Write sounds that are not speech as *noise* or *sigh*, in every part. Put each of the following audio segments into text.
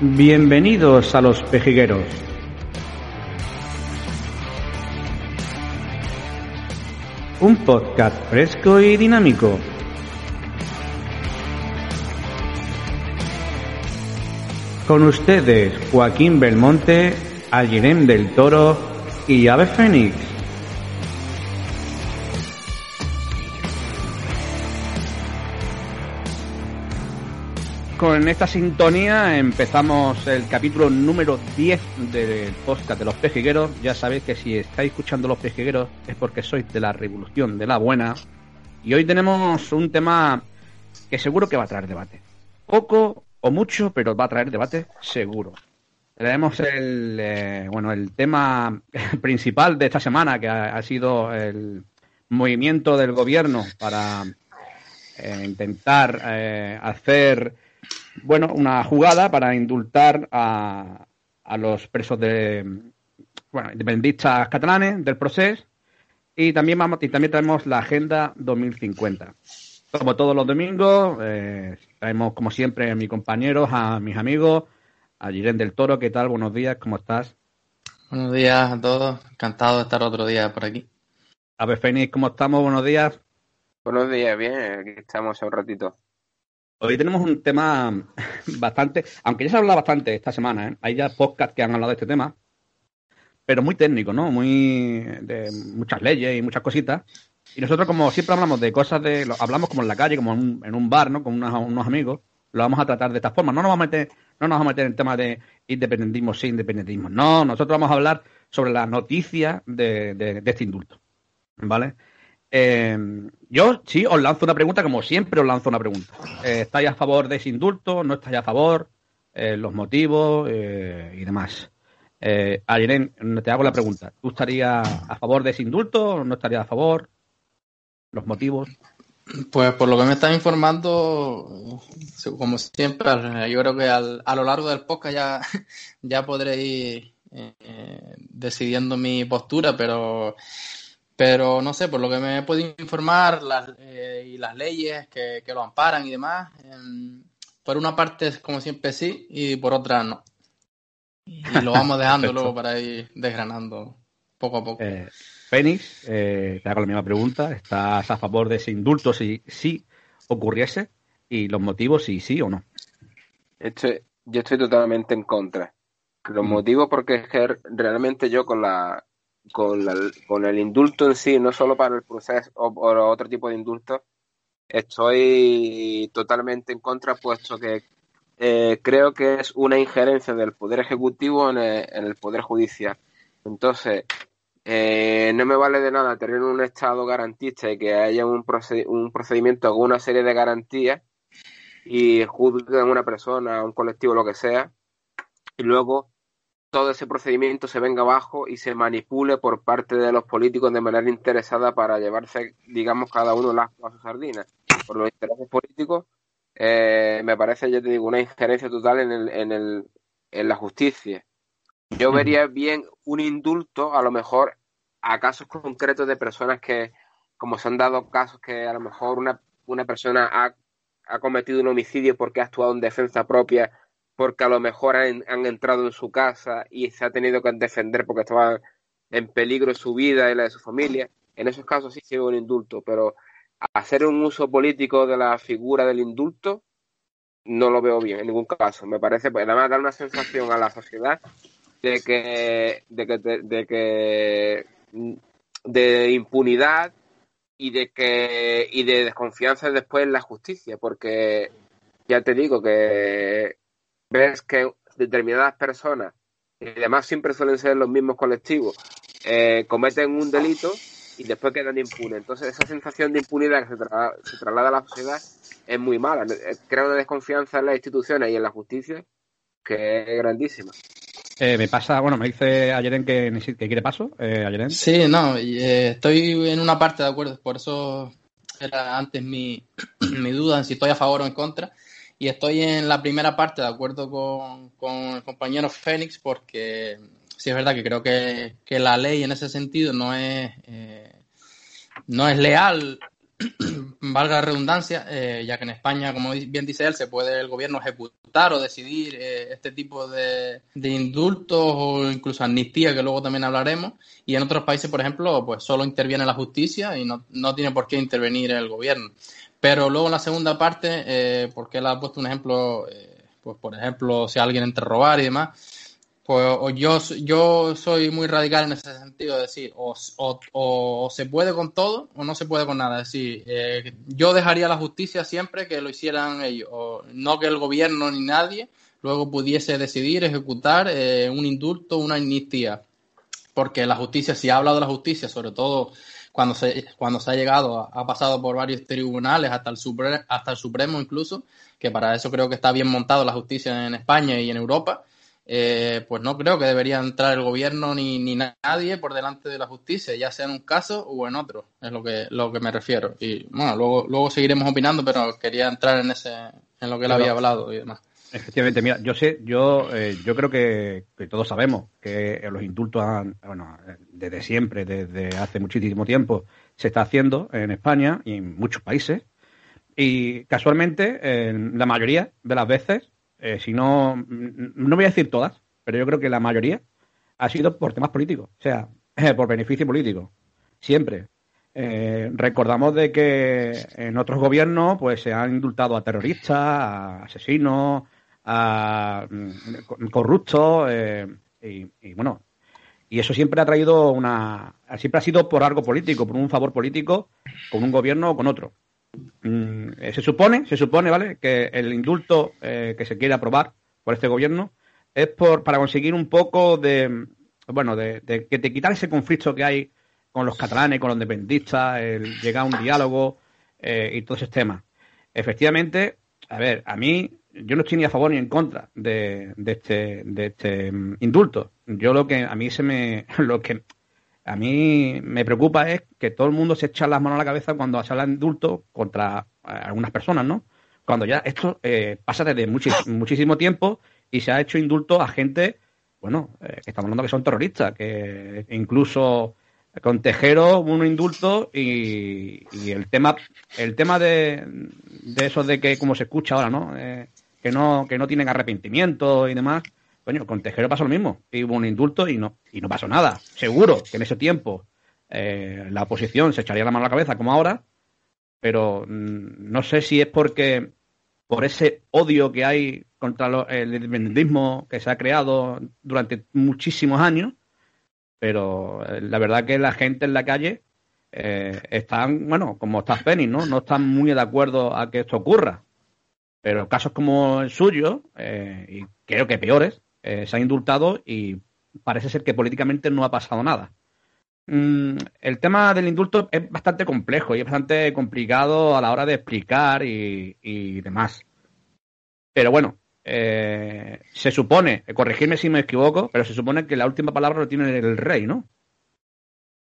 Bienvenidos a los pejigueros. Un podcast fresco y dinámico. Con ustedes Joaquín Belmonte, Algerem del Toro y Ave Fénix. Con esta sintonía empezamos el capítulo número 10 del podcast de los pejigueros. Ya sabéis que si estáis escuchando los pejigueros es porque sois de la revolución de la buena. Y hoy tenemos un tema que seguro que va a traer debate. Poco o mucho, pero va a traer debate seguro. Tenemos el, eh, bueno, el tema *laughs* principal de esta semana, que ha, sido el movimiento del gobierno para eh, intentar eh, hacer bueno, una jugada para indultar a, a los presos de, bueno, independentistas catalanes del proceso y también vamos y también tenemos la agenda 2050. Como todos los domingos, eh, traemos como siempre a mis compañeros, a mis amigos, a Jiren del Toro, ¿qué tal? Buenos días, ¿cómo estás? Buenos días a todos, encantado de estar otro día por aquí. A ver, Fénix, ¿cómo estamos? Buenos días. Buenos días, bien, aquí estamos un ratito. Hoy tenemos un tema *laughs* bastante, aunque ya se ha hablado bastante esta semana, ¿eh? hay ya podcasts que han hablado de este tema, pero muy técnico, ¿no? Muy de muchas leyes y muchas cositas. Y nosotros, como siempre hablamos de cosas de, hablamos como en la calle, como en un, en un bar, ¿no? Con unos, amigos, lo vamos a tratar de esta forma. No nos vamos a meter, no nos vamos a meter en el tema de independentismo sí, independentismo. No, nosotros vamos a hablar sobre la noticia de este indulto, ¿vale? Eh, yo sí os lanzo una pregunta, como siempre os lanzo una pregunta. Eh, ¿Estáis a favor de ese indulto? ¿No estáis a favor? Eh, los motivos eh, y demás. Eh, Ayren, te hago la pregunta. ¿Tú estarías a favor de ese indulto o no estarías a favor? ¿Los motivos? Pues por lo que me están informando, como siempre, yo creo que al- a lo largo del podcast ya, *laughs* ya podré ir decidiendo mi postura, pero, pero no sé, por lo que me he podido informar las, eh, y las leyes que, que lo amparan y demás, em, por una parte es como siempre sí y por otra no. Y lo vamos *laughs* dejando luego para ir desgranando poco a poco. Eh, Fénix, eh, te hago la misma pregunta. ¿Estás a favor de ese indulto si sí ocurriese? ¿Y los motivos si sí o no? Estoy- yo estoy totalmente en contra. Los Mm. motivos porque es que realmente yo con la con la, con el indulto en sí, no solo para el proceso o, otro tipo de indultos, estoy totalmente en contra, puesto que eh, creo que es una injerencia del Poder Ejecutivo en el, en el Poder Judicial. Entonces, eh, no me vale de nada tener un Estado garantista y que haya un, proced- un procedimiento con una serie de garantías y juzguen a una persona, a un colectivo, lo que sea, y luego todo ese procedimiento se venga abajo y se manipule por parte de los políticos de manera interesada para llevarse, digamos, cada uno las a sus sardinas. Por los intereses políticos, eh, me parece, ya te digo, una injerencia total en, el, en, el, en la justicia. Yo vería bien un indulto, a lo mejor, a casos concretos de personas que, como se han dado casos que a lo mejor una, una persona ha, ha cometido un homicidio porque ha actuado en defensa propia, porque a lo mejor han, entrado en su casa y se ha tenido que defender porque estaba en peligro su vida y la de su familia. En esos casos sí se ve un indulto, pero hacer un uso político de la figura del indulto no lo veo bien en ningún caso. Me parece, pues, además, da una sensación a la sociedad de que, de que, de que de impunidad y de que y de desconfianza después en la justicia, porque ya te digo que ves que determinadas personas, y además siempre suelen ser los mismos colectivos, eh, cometen un delito y después quedan impunes. Entonces esa sensación de impunidad que se, tra se traslada a la sociedad es muy mala. Crea una desconfianza en las instituciones y en la justicia que es grandísima. Eh, me pasa, bueno, me dice Ayeren que, que quiere paso, eh, Ayeren. Sí, no, y, eh, estoy en una parte de acuerdo, por eso era antes mi, *clears throat* mi duda en si estoy a favor o en contra. Y estoy en la primera parte de acuerdo con, con el compañero Fénix, porque sí es verdad que creo que, que la ley en ese sentido no es, eh, no es leal *clears throat* valga la redundancia, eh, ya que en España, como bien dice él, se puede el gobierno ejecutar o decidir eh, este tipo de, indultos o incluso amnistía, que luego también hablaremos, y en otros países, por ejemplo, pues solo interviene la justicia y no, no tiene por qué intervenir el gobierno. Pero luego en la segunda parte, eh, porque él ha puesto un ejemplo, pues por ejemplo, si alguien entra a robar y demás, pues yo, yo soy muy radical en ese sentido, de decir, o, o, se puede con todo o no se puede con nada. Es decir, eh, yo dejaría la justicia siempre que lo hicieran ellos, o no que el gobierno ni nadie luego pudiese decidir, ejecutar eh, un indulto, una amnistía. Porque la justicia, si ha hablado de la justicia, sobre todo cuando se, cuando se ha llegado, ha pasado por varios tribunales, hasta el, hasta el Supremo incluso, que para eso creo que está bien montado la justicia en España y en Europa eh, pues no creo que debería entrar el gobierno ni, ni, nadie por delante de la justicia, ya sea en un caso o en otro, es lo que, lo que me refiero. Y bueno, luego, luego seguiremos opinando, pero quería entrar en ese, en lo que él había hablado y demás. Efectivamente, mira, yo sé, yo, eh, yo creo que, todos sabemos que los indultos han, bueno, desde siempre, desde hace muchísimo tiempo, se está haciendo en España y en muchos países. Y casualmente, en la mayoría de las veces, eh, si no, no voy a decir todas, pero yo creo que la mayoría ha sido por temas políticos, o sea, por beneficio político, siempre. Eh, recordamos de que en otros gobiernos pues se han indultado a terroristas, a asesinos, a mm, corruptos eh, y, bueno, y eso siempre ha traído una, siempre ha sido por algo político, por un favor político con un gobierno o con otro. Mm, eh, se supone, se supone, ¿vale? Que el indulto eh, que se quiere aprobar por este gobierno es por para conseguir un poco de, bueno, de, que te quitar ese conflicto que hay con los catalanes, con los independistas, el llegar a un diálogo y todos esos temas. Efectivamente, a ver, a mí yo no estoy ni a favor ni en contra de, de este, de este mm, indulto. Yo lo que a mí se me, *laughs* lo que a mí me preocupa es que todo el mundo se echa las manos a la cabeza cuando se habla de indulto contra eh, algunas personas, ¿no? Cuando ya esto eh, pasa desde *coughs* muchísimo tiempo y se ha hecho indulto a gente, bueno, eh, que estamos hablando que son terroristas, que incluso con Tejero un indulto y, el tema el tema de, de eso de que como se escucha ahora, ¿no? Que no que no tienen arrepentimiento y demás, Coño, con Tejero pasó lo mismo. hubo un indulto y no, y no pasó nada. Seguro que en ese tiempo eh, la oposición se echaría la mano a la cabeza como ahora, pero mm, no sé si es porque por ese odio que hay contra el independentismo que se ha creado durante muchísimos años, pero eh, la verdad que la gente en la calle eh, están, bueno, como está Fénix, ¿no? No están muy de acuerdo a que esto ocurra. Pero casos como el suyo, y creo que peores, eh, se ha indultado y parece ser que políticamente no ha pasado nada. Mm, el tema del indulto es bastante complejo y es bastante complicado a la hora de explicar y, demás. Pero bueno, eh, se supone, corregirme si me equivoco, pero se supone que la última palabra lo tiene el rey, ¿no?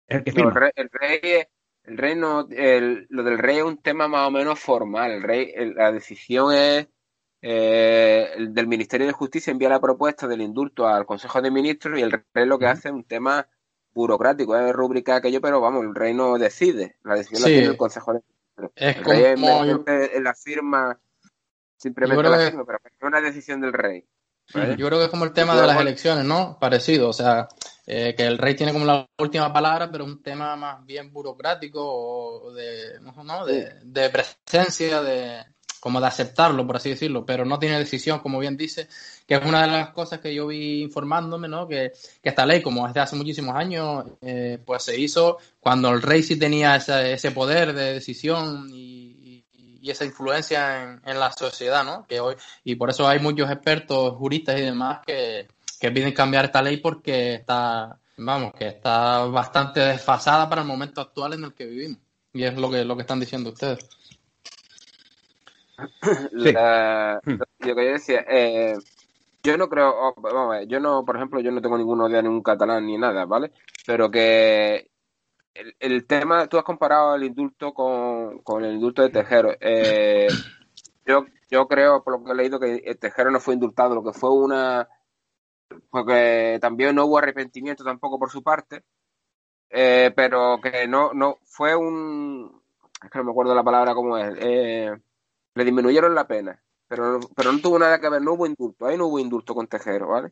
el, que rey, el rey, no, lo del rey es un tema más o menos formal. El rey, la decisión es eh, el del Ministerio de Justicia envía la propuesta del indulto al Consejo de Ministros y el rey lo que hace es un tema burocrático, es rúbrica aquello, pero vamos, el rey no decide, la decisión la tiene el Consejo de Ministros. Es el rey es la firma, simplemente la firma, pero es una decisión del rey. Yo creo que es como el tema de las elecciones, ¿no? Parecido, o sea, eh, que el rey tiene como la última palabra, pero un tema más bien burocrático o de, ¿no? de, de presencia, de, como de aceptarlo, por así decirlo, pero no tiene decisión, como bien dice, que es una de las cosas que yo vi informándome, ¿no? Que, esta ley, como es de hace muchísimos años, eh, pues se hizo cuando el rey sí tenía ese, poder de decisión y, esa influencia en, la sociedad, ¿no? Que hoy, y por eso hay muchos expertos, juristas y demás que, que piden cambiar esta ley porque está, vamos, que está bastante desfasada para el momento actual en el que vivimos. Y es lo que, lo que están diciendo ustedes. *clears throat* Hmm. lo que yo decía, eh, yo no creo, oh, vamos a ver, yo no, por ejemplo, yo no tengo ningún odio a ningún catalán ni nada, ¿vale? Pero que el, tema, tú has comparado el indulto con, el indulto de Tejero. Eh, *clears throat* yo, yo creo, por lo que he leído, que el Tejero no fue indultado, lo que fue una. Porque también no hubo arrepentimiento tampoco por su parte, eh, pero que no, no fue un, es que no me acuerdo la palabra cómo es, eh, le disminuyeron la pena, pero, pero no tuvo nada que ver, no hubo indulto, ahí no hubo indulto con Tejero, ¿vale?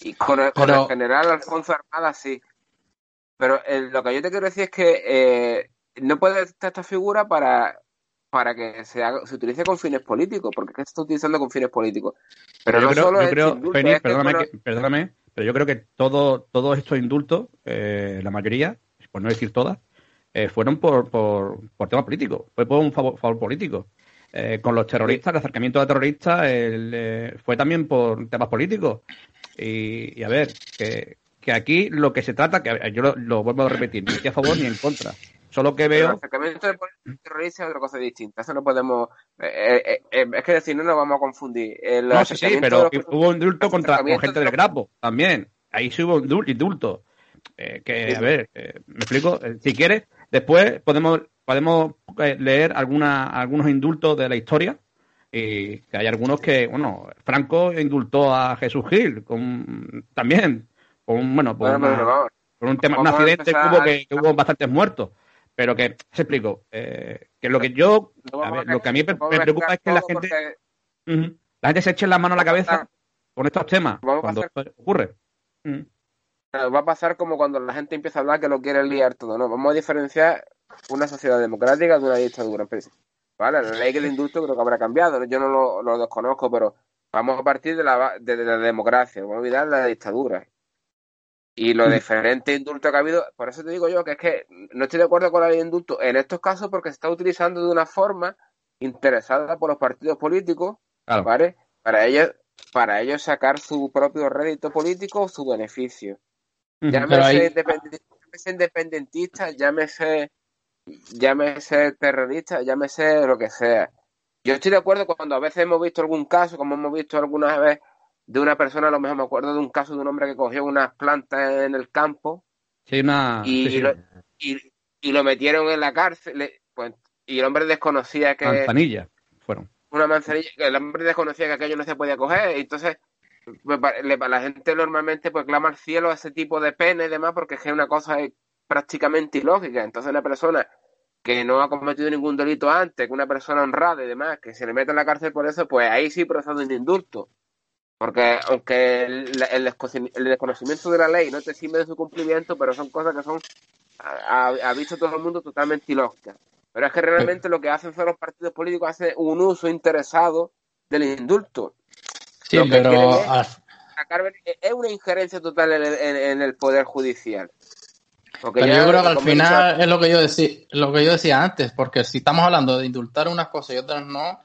Y con el, general Alfonso Armada sí. Pero lo que yo te quiero decir es que eh, no puede estar esta figura para para que se, se utilice con fines políticos, porque se está utilizando con fines políticos. Pero, no solo yo creo, perdóname, perdóname, pero yo creo que todo, todos estos indultos, eh, la mayoría, por no decir todas, eh, fueron por, por, por temas políticos, fue por un favor, político. Eh, con los terroristas, el acercamiento a terroristas fue también por temas políticos. Y, a ver, que, que, aquí lo que se trata, que yo lo, lo vuelvo a repetir, ni a favor ni en contra. Solo que veo. el acercamiento de terrorista es otra cosa distinta. Eso no podemos. Eh, eh, eh, es que decir, no nos vamos a confundir. no, sí, sí, pero hubo un indulto contra con gente del Grapo también. Ahí sí hubo un indulto. que, a ver, me explico. si quieres, después podemos podemos leer alguna, algunos indultos de la historia. Y que hay algunos que, bueno, Franco indultó a Jesús Gil con, también. Con, bueno, por, un tema, un accidente que hubo, que hubo bastantes muertos. Pero que, se explico, eh, que lo que yo, a ver, lo que a mí me, preocupa es que la gente, la gente se eche la mano a la cabeza con estos temas cuando ocurre. Va a pasar como cuando la gente empieza a hablar que lo quiere liar todo, ¿no? Vamos a diferenciar una sociedad democrática de una dictadura. ¿Vale? La ley del indulto creo que habrá cambiado, yo no lo, desconozco, pero vamos a partir de la, de, de la democracia, vamos a olvidar la dictadura. Y lo mm. diferente indulto que ha habido, por eso te digo yo que es que no estoy de acuerdo con la ley de indulto en estos casos porque se está utilizando de una forma interesada por los partidos políticos, ¿vale? Para ellos, para ellos sacar su propio rédito político o su beneficio. Llámese, independentista, llámese, llámese terrorista, llámese lo que sea. Yo estoy de acuerdo cuando a veces hemos visto algún caso, como hemos visto algunas veces de una persona, a lo mejor me acuerdo de un caso de un hombre que cogió unas plantas en el campo y, Lo, y, lo metieron en la cárcel pues, y el hombre desconocía que... Manzanilla fueron. Una manzanilla, el hombre desconocía que aquello no se podía coger y entonces pues, la gente normalmente pues clama al cielo a ese tipo de pena y demás porque es que es una cosa prácticamente ilógica. Entonces una persona que no ha cometido ningún delito antes, que una persona honrada y demás, que se le mete en la cárcel por eso, pues ahí sí procede un indulto. Porque aunque el, desconocimiento de la ley no te sirve de su cumplimiento, pero son cosas que son, ha, visto todo el mundo totalmente ilógicas. Pero es que realmente lo que hacen son los partidos políticos, hacen un uso interesado del indulto. Sí, pero... es una injerencia total en el, poder judicial. pero yo creo que al final es lo que yo decía, lo que yo decía antes, porque si estamos hablando de indultar unas cosas y otras no,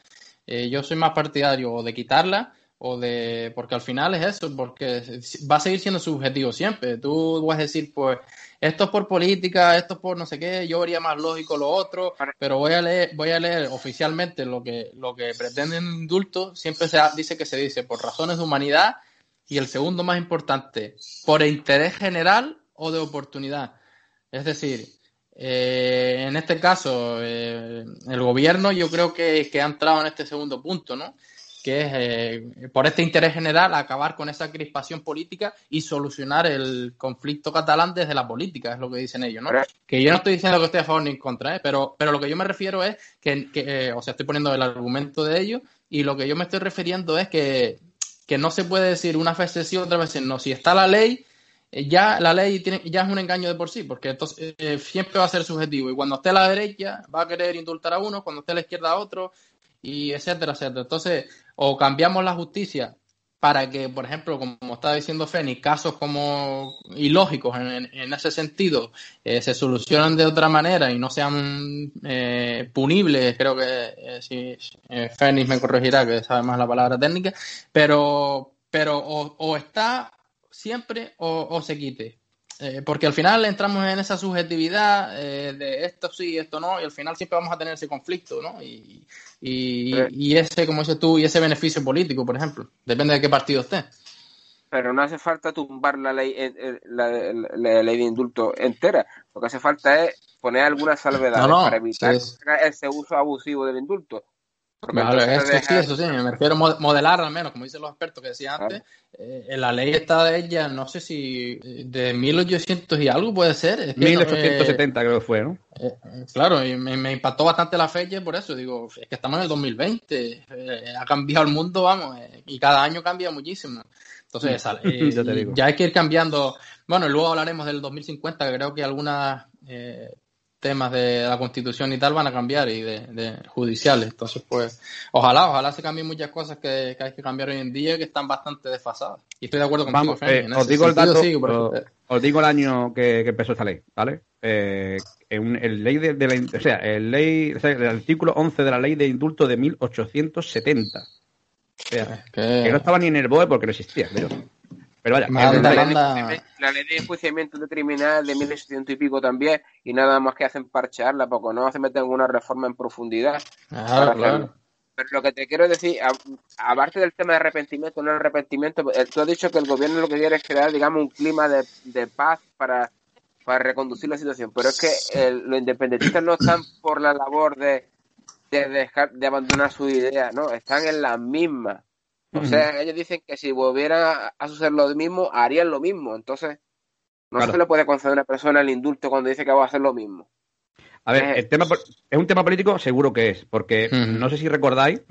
eh, yo soy más partidario de quitarla o de porque al final es eso, porque va a seguir siendo subjetivo siempre. Tú vas a decir, pues, esto es por política, esto es por no sé qué, yo vería más lógico lo otro, pero voy a leer, voy a leer oficialmente lo que, lo que pretenden indulto, siempre se dice que se dice por razones de humanidad, y el segundo más importante, por interés general o de oportunidad. Es decir, eh, en este caso, eh, el gobierno yo creo que, que ha entrado en este segundo punto, ¿no? Que es, eh, por este interés general, acabar con esa crispación política y solucionar el conflicto catalán desde la política, es lo que dicen ellos, ¿no? Que yo no estoy diciendo que esté a favor ni en contra, ¿eh? pero, pero lo que yo me refiero es que, eh, o sea, estoy poniendo el argumento de ellos y lo que yo me estoy refiriendo es que, que no se puede decir una vez sí, otra vez no. Si está la ley, eh, ya la ley tiene, ya es un engaño de por sí, porque entonces siempre va a ser subjetivo. Y cuando esté a la derecha, va a querer indultar a uno, cuando esté a la izquierda a otro, y etcétera, etcétera. Entonces, o cambiamos la justicia para que, por ejemplo, como estaba diciendo Feni, casos como ilógicos en, ese sentido eh, se solucionan de otra manera y no sean eh, punibles, creo que eh, si Fénix me corregirá, que sabe más la palabra técnica, pero, pero o, está siempre o, o se quite. Eh, porque al final entramos en esa subjetividad eh, de esto sí, esto no, y al final siempre vamos a tener ese conflicto, ¿no? Y, y, ese, como dices tú, y ese beneficio político, por ejemplo, depende de qué partido esté. Pero no hace falta tumbar la ley, eh, la, ley de indulto entera, lo que hace falta es poner alguna salvedad para evitar ese uso abusivo del indulto. Sí, eso sí, me refiero a modelar al menos, como dicen los expertos que decía antes, eh, en la ley está de ella, no sé si eh, de 1800 y algo puede ser. 1870 creo que fue, ¿no? claro, y me, impactó bastante la fecha por eso, digo, es que estamos en el 2020, ha cambiado el mundo, vamos, y cada año cambia muchísimo. Entonces, *laughs* ya hay que ir cambiando. Bueno, luego hablaremos del 2050, que creo que algunas temas de la constitución y tal van a cambiar y de, judiciales. Entonces, pues, ojalá, ojalá se cambien muchas cosas que, hay que cambiar hoy en día que están bastante desfasadas. Y estoy de acuerdo con Vamos, eh, os digo el dato, os, digo el año que, empezó esta ley, ¿vale? Eh, en el ley de, la, o sea, el ley, el artículo 11 de la ley de indulto de 1870. O sea, que... no estaba ni en el BOE porque no existía, pero pero vaya, la, ley de enjuiciamiento de criminal de 1700 y pico también, y nada más que hacen parchearla, porque no hace meter una reforma en profundidad. claro. Pero lo que te quiero decir, aparte del tema de arrepentimiento, no arrepentimiento, eh, tú has dicho que el gobierno lo que quiere es crear, digamos, un clima de, paz para, para reconducir la situación. Pero es que los independentistas no están por la labor de, de dejar de abandonar su idea, no, están en la misma. O sea, ellos dicen que si volviera a suceder lo mismo, harían lo mismo. Entonces, no se le puede conceder a una persona el indulto cuando dice que va a hacer lo mismo. A ver, el tema, es un tema político, seguro que es, porque no sé si recordáis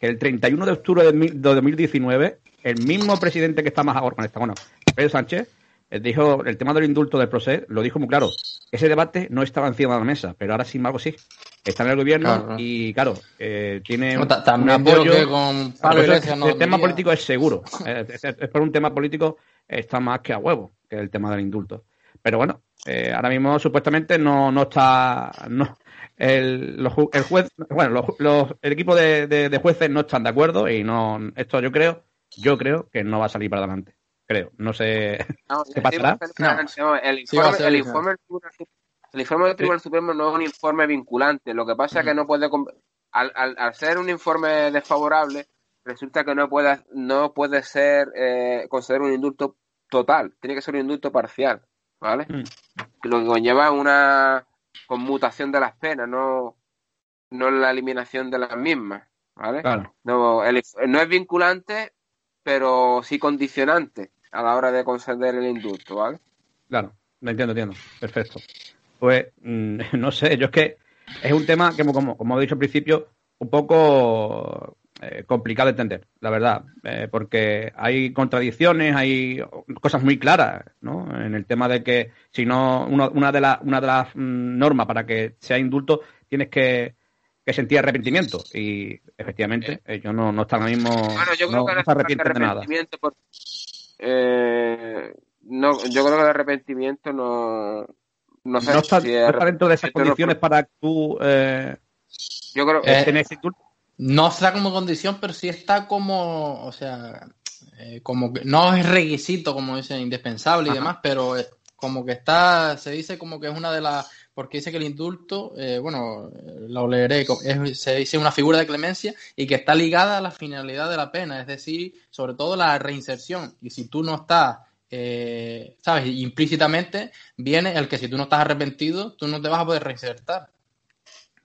que el 31 de octubre de 2019, el mismo presidente que está más ahora con esta, bueno, Pedro Sánchez, eh, dijo el tema del indulto del proceso, lo dijo muy claro. Ese debate no estaba encima de la mesa, pero ahora sin embargo sí. Está en el gobierno y, claro, eh, tiene un, apoyo. con el tema político es seguro. *laughs* Eh, es, por un tema político está más que a huevo que el tema del indulto. Pero bueno, ahora mismo supuestamente no, no está. No, el, el juez, bueno, los, el equipo de, de jueces no están de acuerdo y no. Esto yo creo, yo creo que no va a salir para adelante creo. No sé qué *laughs* pasará. el, informe, el, informe, el informe del Tribunal Supremo no es un informe vinculante. Lo que pasa es que no puede. Al, al, ser un informe desfavorable, resulta que no puede, no puede ser eh, conceder un indulto total. Tiene que ser un indulto parcial. ¿Vale? Mm. Lo que conlleva una conmutación de las penas, no, no la eliminación de las mismas. ¿Vale? No, no es vinculante, pero sí condicionante a la hora de conceder el indulto, ¿vale? Claro, lo entiendo, entiendo. Perfecto. Pues mm, *laughs* no sé, yo es que es un tema que, como, como he dicho al principio, un poco eh, complicado de entender, la verdad, eh, porque hay contradicciones, hay cosas muy claras, ¿no? En el tema de que si no, una, de, las una de las mm, normas para que sea indulto tienes que, que sentir arrepentimiento y efectivamente ellos no, no están ahora mismo bueno, yo creo que no se arrepienten de nada. Eh, no, yo creo que el arrepentimiento no. No, sé está, si está dentro de esas condiciones para tú. Eh, yo creo que. no está como condición, pero sí está como. O sea. Eh, como que no es requisito, como dicen, indispensable y demás, pero como que está. Se dice como que es una de las porque dice que el indulto, eh, bueno, lo leeré, se dice una figura de clemencia y que está ligada a la finalidad de la pena, es decir, sobre todo la reinserción. Y si tú no estás, eh, ¿sabes? Implícitamente viene el que si tú no estás arrepentido, tú no te vas a poder reinsertar.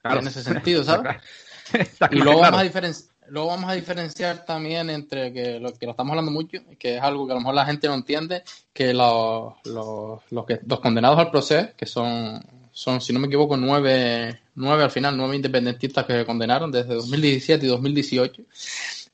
En ese sentido, ¿sabes? *laughs* y luego vamos, a luego vamos a diferenciar también entre que lo que lo estamos hablando mucho, que es algo que a lo mejor la gente no entiende, que los, los, los, que, los condenados al proceso, que son son, si no me equivoco, nueve, nueve al final, nueve independentistas que condenaron desde 2017 y 2018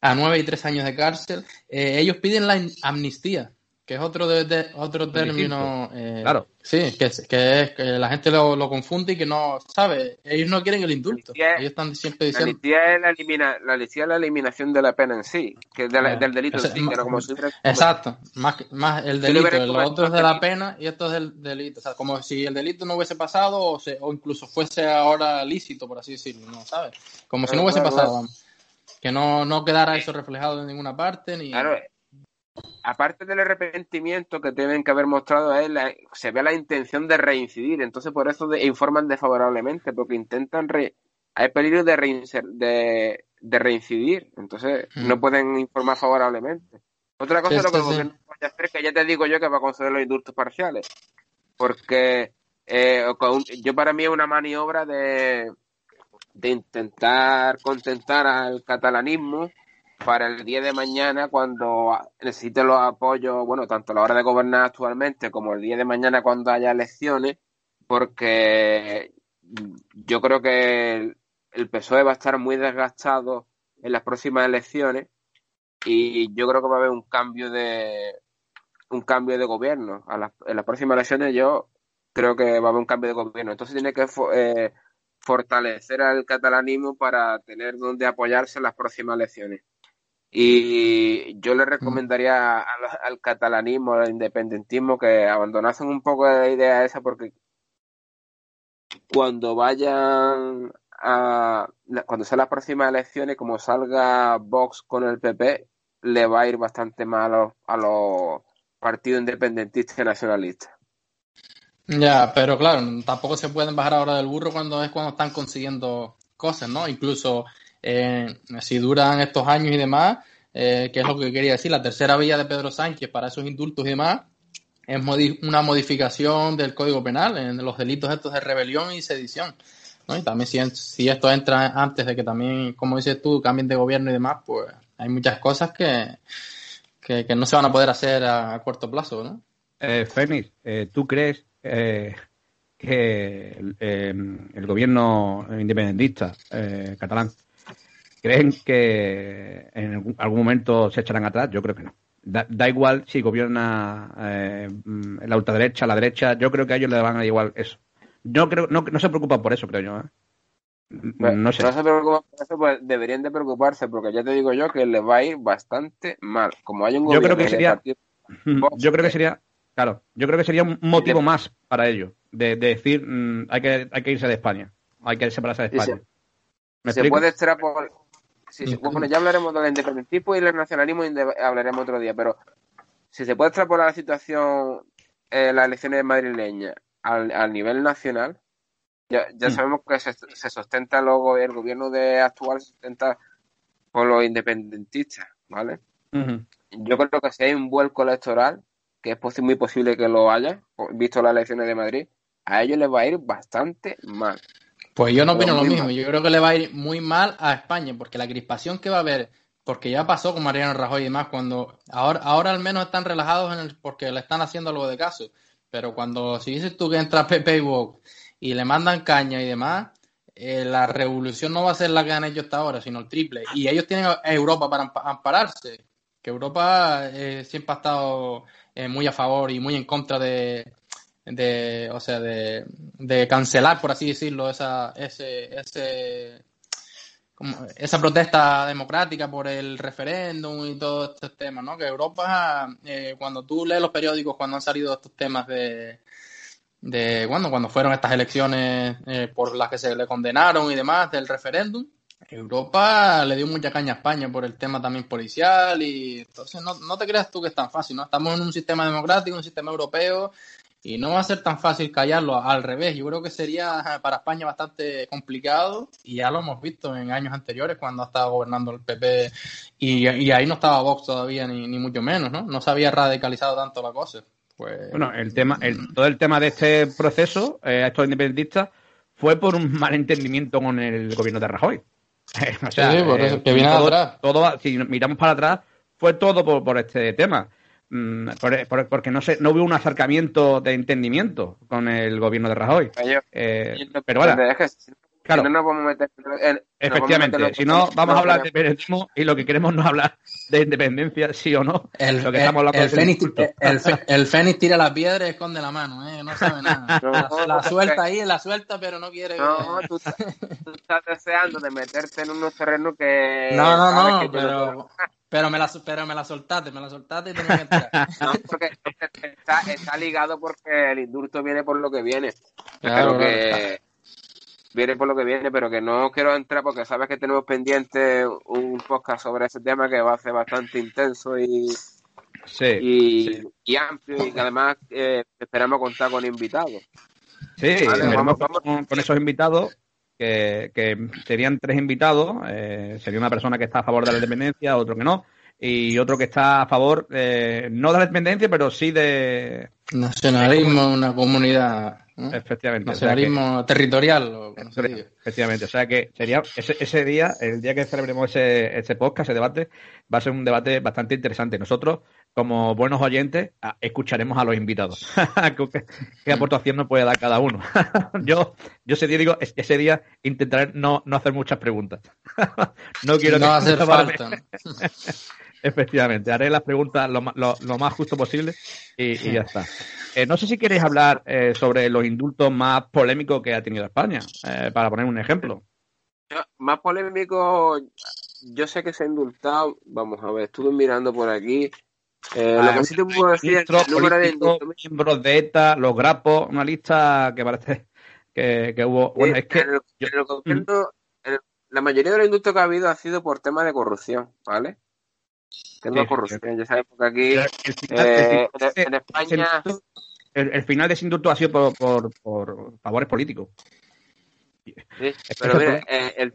a nueve y tres años de cárcel. Eh, ellos piden la amnistía que es otro de, otro término eh, claro. sí que, que es que la gente lo, lo, confunde y que no sabe. Ellos no quieren el indulto. Ellos están siempre diciendo la amnistía es la, elimina, la, es la eliminación de la pena en sí que es del delito en sí, que como exacto más, más el delito el otro es de la pena y esto es del delito. O sea como si el delito no hubiese pasado o, se, o incluso fuese ahora lícito por así decirlo no sabes como si no hubiese pasado que no, no quedara eso reflejado en ninguna parte ni claro aparte del arrepentimiento que tienen que haber mostrado a él, se ve la intención de reincidir. Entonces, por eso informan desfavorablemente, porque intentan. Re, hay peligro de, de, reincidir. Entonces, mm. no pueden informar favorablemente. Otra cosa es lo que el gobierno puede hacer, que ya te digo yo que va a conceder los indultos parciales. Porque eh, yo para mí es una maniobra de, de intentar contentar al catalanismo para el día de mañana cuando necesite los apoyos, bueno, tanto a la hora de gobernar actualmente como el día de mañana cuando haya elecciones, porque yo creo que el PSOE va a estar muy desgastado en las próximas elecciones y yo creo que va a haber un cambio de un cambio de gobierno. A en las próximas elecciones yo creo que va a haber un cambio de gobierno. Entonces tiene que eh, fortalecer al catalanismo para tener donde apoyarse en las próximas elecciones. Y yo le recomendaría al, catalanismo, al independentismo, que abandonasen un poco la idea esa porque cuando vayan a, cuando sean las próximas elecciones, como salga Vox con el PP, le va a ir bastante mal a los, partidos independentistas y nacionalistas. Ya, pero claro, tampoco se pueden bajar ahora del burro cuando es cuando están consiguiendo cosas, ¿no? Incluso eh, si duran estos años y demás, eh, que es lo que quería decir, la tercera vía de Pedro Sánchez para esos indultos y demás, es una modificación del Código Penal en los delitos estos de rebelión y sedición. Y también si, esto entra antes de que también, como dices tú, cambien de gobierno y demás, pues hay muchas cosas que, que, no se van a poder hacer a, corto plazo, ¿no? Eh, Fénix, eh, ¿tú crees eh, que el, el, gobierno independentista catalán creen que en algún momento se echarán atrás? Yo creo que no. Da, igual si gobierna la ultraderecha, la derecha, yo creo que a ellos les van a dar igual eso. Yo creo, no, no se preocupan por eso, creo yo. ¿eh? No, sé. No se preocupan por eso, pues deberían de preocuparse, porque ya te digo yo que les va a ir bastante mal. Como hay un yo creo que sería, *laughs* yo creo que sería, claro, yo creo que sería un motivo más para ello, de, decir, mm, hay que hay que irse de España, hay que separarse de España. Se, puede extrapolar. Bueno, ya hablaremos del independentismo y el nacionalismo hablaremos otro día, pero si se puede extrapolar la situación en las elecciones madrileñas al, al nivel nacional, ya, ya mm. sabemos que se, se sustenta luego, el gobierno de actual se sustenta por los independentistas, ¿vale? Yo creo que si hay un vuelco electoral, que es muy posible que lo haya, visto las elecciones de Madrid, a ellos les va a ir bastante mal. Pues yo no opino lo mismo, yo creo que le va a ir muy mal a España, porque la crispación que va a haber, porque ya pasó con Mariano Rajoy y demás, cuando ahora, ahora al menos están relajados en el, porque le están haciendo algo de caso, pero cuando si dices tú que entra Pepe y Vox y le mandan caña y demás, eh, la revolución no va a ser la que han hecho hasta ahora, sino el triple. Y ellos tienen a Europa para ampararse, que Europa eh, siempre ha estado eh, muy a favor y muy en contra de, de o sea, de, de cancelar, por así decirlo, esa, ese, ese esa protesta democrática por el referéndum y todos estos temas, ¿no? Que Europa, eh, cuando tú lees los periódicos, cuando han salido estos temas de, de bueno, cuando fueron estas elecciones eh, por las que se le condenaron y demás del referéndum, Europa le dio mucha caña a España por el tema también policial y entonces no, no te creas tú que es tan fácil, ¿no? Estamos en un sistema democrático, un sistema europeo y no va a ser tan fácil callarlo, al revés, yo creo que sería para España bastante complicado y ya lo hemos visto en años anteriores cuando ha estado gobernando el PP y, ahí no estaba Vox todavía ni, ni, mucho menos, ¿no? No se había radicalizado tanto la cosa. Pues... Bueno, el tema, el, todo el tema de este proceso, eh, estos independentistas, fue por un malentendimiento con el gobierno de Rajoy. *laughs* o sea, sí, por eso, eh, que viene todo, atrás. Todo, si miramos para atrás, fue todo por, por este tema. Mm, porque no, sé, no hubo un acercamiento de entendimiento con el gobierno de Rajoy. Eh, pero bueno, claro, no nos vamos a meter en, efectivamente, si no vamos a hablar de periodismo y lo que queremos no hablar de independencia, sí o no. El, lo que estamos el, el, fénix, el, fénix, tira la piedra y esconde la mano, ¿eh? no sabe nada. *laughs* la, suelta ahí, la suelta, pero no quiere. No, tú, estás deseando de meterte en unos terrenos que. *laughs* No, no, no, pero. Pero me la, pero me la soltaste, me la soltaste y tenía que entrar. *laughs* no, porque está, está, ligado porque el indulto viene por lo que viene. Claro, que viene por lo que viene, pero que no quiero entrar porque sabes que tenemos pendiente un podcast sobre ese tema que va a ser bastante intenso y, sí, y, amplio y que además eh, esperamos contar con invitados. Sí, vamos, con, esos invitados que, serían tres invitados, eh, sería una persona que está a favor de la independencia, otro que no, y otro que está a favor, eh, no de la independencia, pero sí de... Nacionalismo, una comunidad Efectivamente. Nacionalismo territorial. O efectivamente. O sea que sería ese, ese, día, el día que celebremos ese, ese podcast, ese debate, va a ser un debate bastante interesante. Nosotros, como buenos oyentes, escucharemos a los invitados. *laughs* ¿Qué, aportación nos puede dar cada uno? *laughs* yo, yo ese día digo, ese día intentaré no, no hacer muchas preguntas. *laughs* no quiero no hacer falta. Efectivamente, haré las preguntas lo, lo, más justo posible y, ya está. Eh, no sé si queréis hablar eh, sobre los indultos más polémicos que ha tenido España, eh, para poner un ejemplo. Más polémico, yo sé que se ha indultado, vamos a ver, estuve mirando por aquí. Lo ah, que sí te puedo decir es el número de miembros de ETA, los grapos, una lista que parece que, hubo. Bueno, es que. la mayoría de los indultos que ha habido ha sido por temas de corrupción, ¿vale? Tema corrupción. Ya sabemos que aquí eh, en, España. El, final de ese indulto ha sido por, por, por favores políticos. Sí, pero mire, eh, el,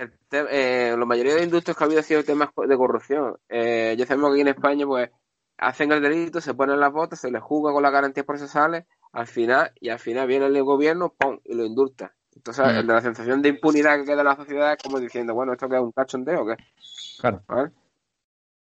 el eh, la mayoría de indultos que ha habido ha sido temas de corrupción. Eh, ya sabemos que aquí en España, pues, hacen el delito, se ponen las botas, se les juzga con las garantías procesales, al final, y al final viene el gobierno, ¡pum! y lo indulta. Entonces, mm. la sensación de impunidad que queda en la sociedad es como diciendo, bueno, ¿esto que es un cachondeo o qué? Claro. ¿Vale?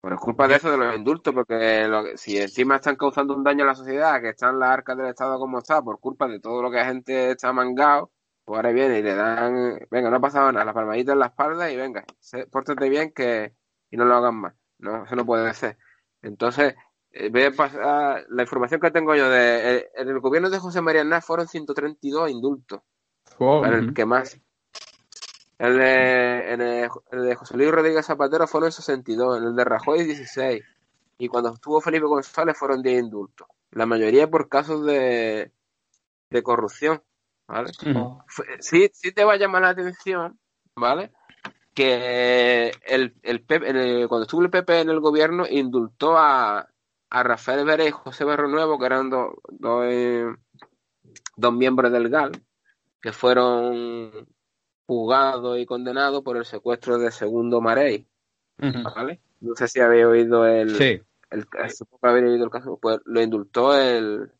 Por culpa de eso, de los indultos, porque si encima están causando un daño a la sociedad, que están las arcas del Estado como está, por culpa de todo lo que la gente está mangado, ahora viene y le dan, venga, no ha pasado nada, la palmadita en la espalda y venga, pórtate bien que y no lo hagan más. No, eso no puede ser. Entonces, eh, voy a pasar, la información que tengo yo de, eh, en el gobierno de José María Aznar fueron 132 indultos. para el que más el de, el de José Luis Rodríguez Zapatero fueron 62, el de Rajoy 16. Y cuando estuvo Felipe González fueron 10 indultos. La mayoría por casos de, de corrupción. ¿Vale? Sí, sí te va a llamar la atención, ¿vale? Que el, el, cuando estuvo el PP en el gobierno, indultó a, a Rafael Vera y José Berro Nuevo, que eran dos, dos, eh, dos miembros del GAL, que fueron juzgado y condenado por el secuestro de Segundo Marey. ¿Vale? No sé si habéis oído el, sí. el, oído el caso, pues lo indultó el.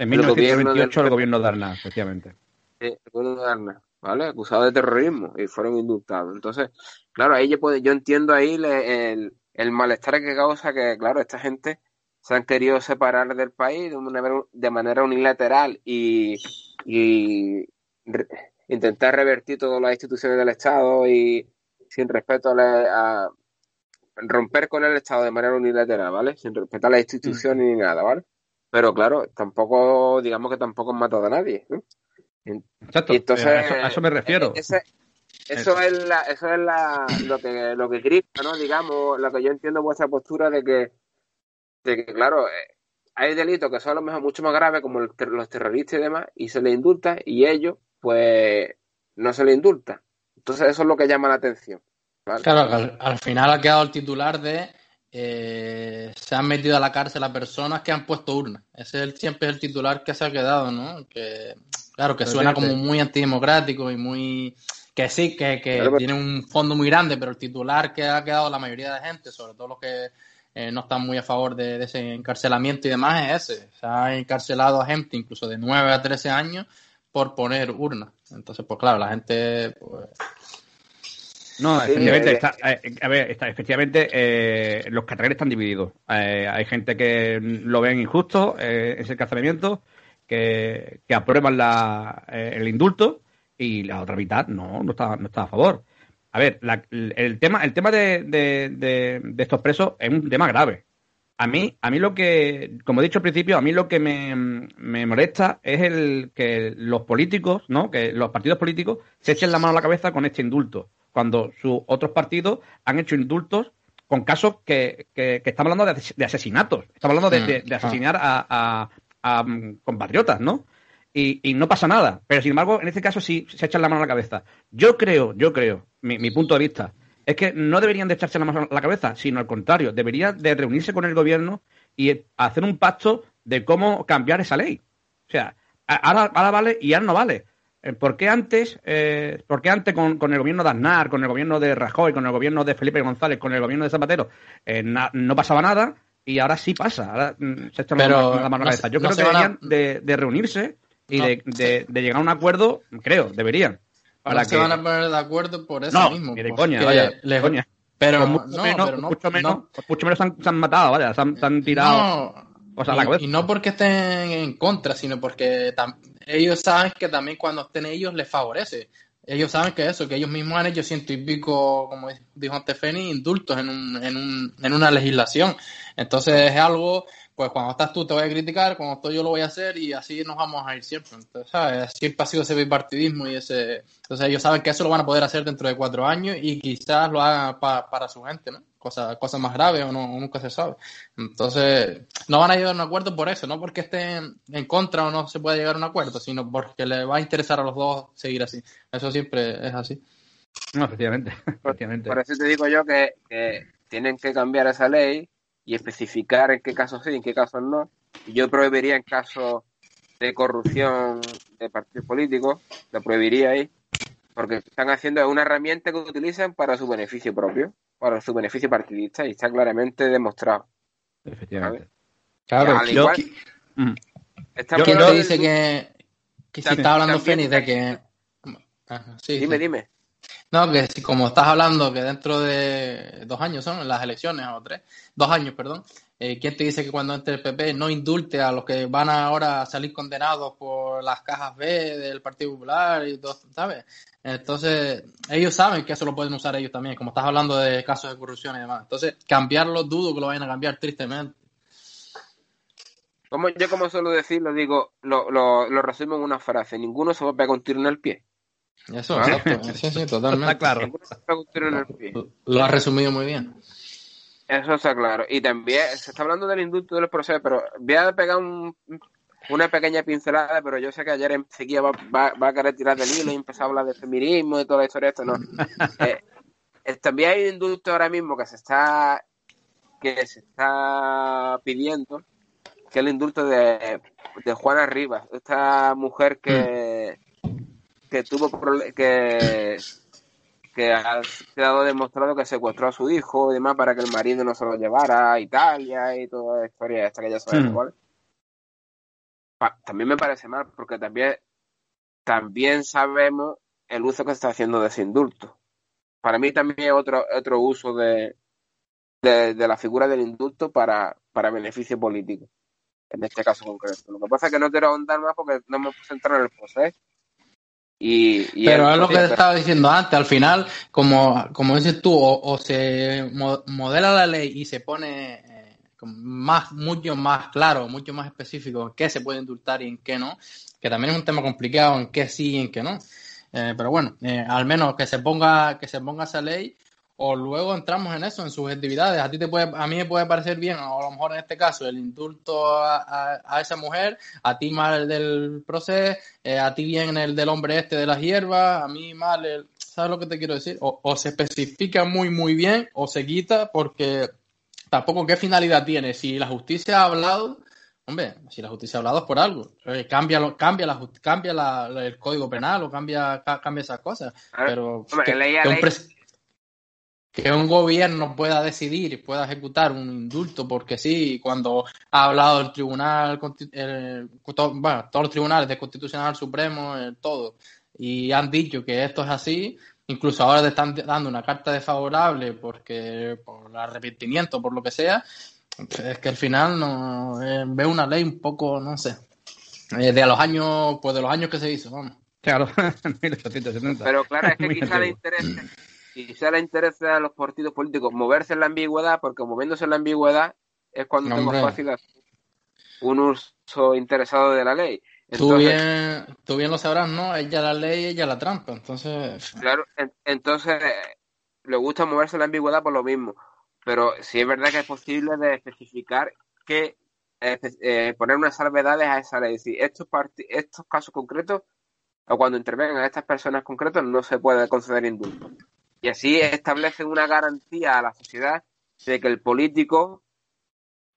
En 1928 el gobierno de Arna, efectivamente. Sí, el gobierno de Arna, ¿vale? Acusado de terrorismo y fueron indultados. Entonces, claro, ahí yo, yo entiendo ahí el, el malestar que causa que, claro, esta gente se han querido separar del país de, manera, de manera unilateral y, y intentar revertir todas las instituciones del Estado y sin respeto a, romper con el Estado de manera unilateral, ¿vale? Sin respetar las instituciones ni nada, ¿vale? Pero claro, tampoco, digamos que tampoco han matado a nadie, ¿no? Exacto, entonces, a, eso, me refiero. eso es la, eso es la, lo que lo que grita, ¿no? Digamos, lo que yo entiendo vuestra postura de que, de que claro, eh, hay delitos que son a lo mejor mucho más graves, como los terroristas y demás, y se les indulta, y ellos, pues no se le indulta. Entonces eso es lo que llama la atención. Claro, al, final ha quedado el titular de eh, se han metido a la cárcel a personas que han puesto urnas. Ese es siempre es el titular que se ha quedado, ¿no? Que, claro, que suena como muy antidemocrático y muy... Que sí, que, tiene un fondo muy grande, pero el titular que ha quedado la mayoría de gente, sobre todo los que eh, no están muy a favor de, de, ese encarcelamiento y demás, es ese. Se ha encarcelado a gente incluso de 9 a 13 años por poner urna. Entonces, pues claro, la gente... Pues... No, efectivamente, está, eh, a ver, está, efectivamente eh, los catalanes están divididos. Eh, hay gente que lo ven injusto, ese encarcelamiento, que, que aprueban la, el indulto y la otra mitad no, no está, no está a favor. A ver, el tema, el tema de, de, de, estos presos es un tema grave. A mí, a mí lo que, como he dicho al principio, a mí lo que me, molesta es el que los políticos, ¿no? Que los partidos políticos se echen la mano a la cabeza con este indulto, cuando sus otros partidos han hecho indultos con casos que, que, estamos hablando de, asesinatos, estamos hablando de, mm. asesinar a, mm, compatriotas, ¿no? Y, no pasa nada. Pero sin embargo, en este caso sí se echan la mano a la cabeza. Yo creo, yo creo, mi punto de vista, es que no deberían de echarse la mano a la cabeza, sino al contrario, deberían de reunirse con el gobierno y hacer un pacto de cómo cambiar esa ley. O sea, ahora, vale y ahora no vale. Eh, ¿por qué antes, eh, por qué antes con, con, el gobierno de Aznar, con el gobierno de Rajoy, con el gobierno de Felipe González, con el gobierno de Zapatero, eh, na, no pasaba nada y ahora sí pasa? Ahora mm, se echan Pero la mano a la no cabeza. Yo no creo que a- deberían de, de reunirse y No, de, de- de llegar a un acuerdo, creo, deberían. Para que... se van a poner de acuerdo por eso No, mismo. ni de porque coña, vaya, les- coña. Pero mucho no, menos, pero mucho menos, mucho se han, se han matado, vaya, se han, se han tirado Y- cabeza. Y, no porque estén en contra, sino porque ellos saben que también cuando estén ellos les favorece. Ellos saben que eso, que ellos mismos han hecho ciento y pico, como dijo antes Feni, indultos en, un, en, un, en una legislación. Entonces es algo, pues cuando estás tú te voy a criticar, cuando estoy yo lo voy a hacer y así nos vamos a ir siempre. Entonces, ¿sabes? Siempre ha sido ese bipartidismo y ese... Entonces ellos saben que eso lo van a poder hacer dentro de cuatro años y quizás lo hagan pa- para su gente, ¿no? Cosas cosas más graves o no, o nunca se sabe. Entonces, no van a llegar a un acuerdo por eso, no porque estén en contra o no se pueda llegar a un acuerdo, sino porque les va a interesar a los dos seguir así. Eso siempre es así. No, efectivamente, *laughs* efectivamente. Por eso te digo yo que, que tienen que cambiar esa ley y especificar en qué casos sí y en qué casos no. Y yo prohibiría en casos de corrupción de partidos políticos, lo prohibiría ahí, porque están haciendo una herramienta que utilizan para su beneficio propio, para su beneficio partidista y está claramente demostrado. Efectivamente. Claro, Al yo- igual- Mm. Yo ¿quién te dice que, que si También- está hablando Fénix de que... Ajá, sí, Dime, sí. dime. No, que si como estás hablando que dentro de dos años son las elecciones o tres, dos años, perdón, eh, ¿quién te dice que cuando entre el PP no indulte a los que van ahora a salir condenados por las cajas B del Partido Popular y todo, ¿sabes? Entonces, ellos saben que eso lo pueden usar ellos también, como estás hablando de casos de corrupción y demás. Entonces, cambiarlo, dudo que lo vayan a cambiar, tristemente. Como, yo como suelo decir, lo digo, lo, lo, lo resumo en una frase, ninguno se va a pegar un tiro en el pie. Eso, Ah. exacto. Sí, sí, totalmente. Está claro. Ninguno se pega un tiro en el pie. Lo has resumido muy bien. Eso está claro. Y también se está hablando del indulto de los procesos, pero voy a pegar un- una pequeña pincelada, pero yo sé que ayer enseguida va, va, va a querer tirar del hilo y empezar a hablar de feminismo y toda la historia de esto, no. *laughs* Eh, eh, también hay un indulto ahora mismo que se está que se está pidiendo, que es el indulto de, de Juana Rivas, esta mujer que, que tuvo que que ha quedado demostrado que secuestró a su hijo y demás para que el marido no se lo llevara a Italia y toda la historia esta que ya sabemos, Hmm. ¿vale? Pa- también me parece mal porque también también sabemos el uso que se está haciendo de ese indulto. Para mí también es otro otro uso de, de, de la figura del indulto para, para beneficio político, en este caso concreto. Lo que pasa es que no quiero ahondar más porque no hemos centrado en el proceso. Y, y Pero es lo que te estaba diciendo antes, al final, como, como dices tú, o, o se mo- modela la ley y se pone eh, más, mucho más claro, mucho más específico en qué se puede indultar y en qué no, que también es un tema complicado en qué sí y en qué no. Eh, pero bueno, eh, al menos que se ponga, que se ponga esa ley, o luego entramos en eso, en subjetividades. A ti te puede, a mí me puede parecer bien, o a lo mejor en este caso, el indulto a, a- a esa mujer, a ti mal el del proceso, eh, a ti bien el del hombre este de las hierbas, a mí mal el... ¿Sabes lo que te quiero decir? O, o se especifica muy, muy bien, o se quita, porque tampoco qué finalidad tiene. Si la justicia ha hablado, hombre, si la justicia ha hablado es por algo. Eh, cambia lo- cambia, la, cambia la- el código penal o cambia, ca- cambia esas cosas. A ver, Pero hombre, que, ley un que un gobierno pueda decidir y pueda ejecutar un indulto porque sí, cuando ha hablado el tribunal, el- bueno, todos los tribunales de Constitucional Supremo, todo, y han dicho que esto es así, incluso ahora te están dando una carta desfavorable porque por arrepentimiento, por lo que sea, es que al final no eh, veo una ley un poco, no sé, eh, de los años, pues de los años que se hizo, vamos. Claro, *laughs* 1870. Pero claro, es que *laughs* quizá le antiguo. Quizá le interesa a los partidos políticos moverse en la ambigüedad, porque moviéndose en la ambigüedad es cuando Hombre. fácil hacer un uso interesado de la ley. Tú bien, tú bien lo sabrás, ¿no? Ella la ley, ella la trampa. Entonces, claro, en- entonces le gusta moverse en la ambigüedad por lo mismo. Pero sí es verdad que es posible de especificar que eh, eh, poner unas salvedades a esa ley. Es decir, estos, estos casos concretos o cuando intervengan estas personas concretas no se puede conceder indulto. Y así establecen una garantía a la sociedad de que el político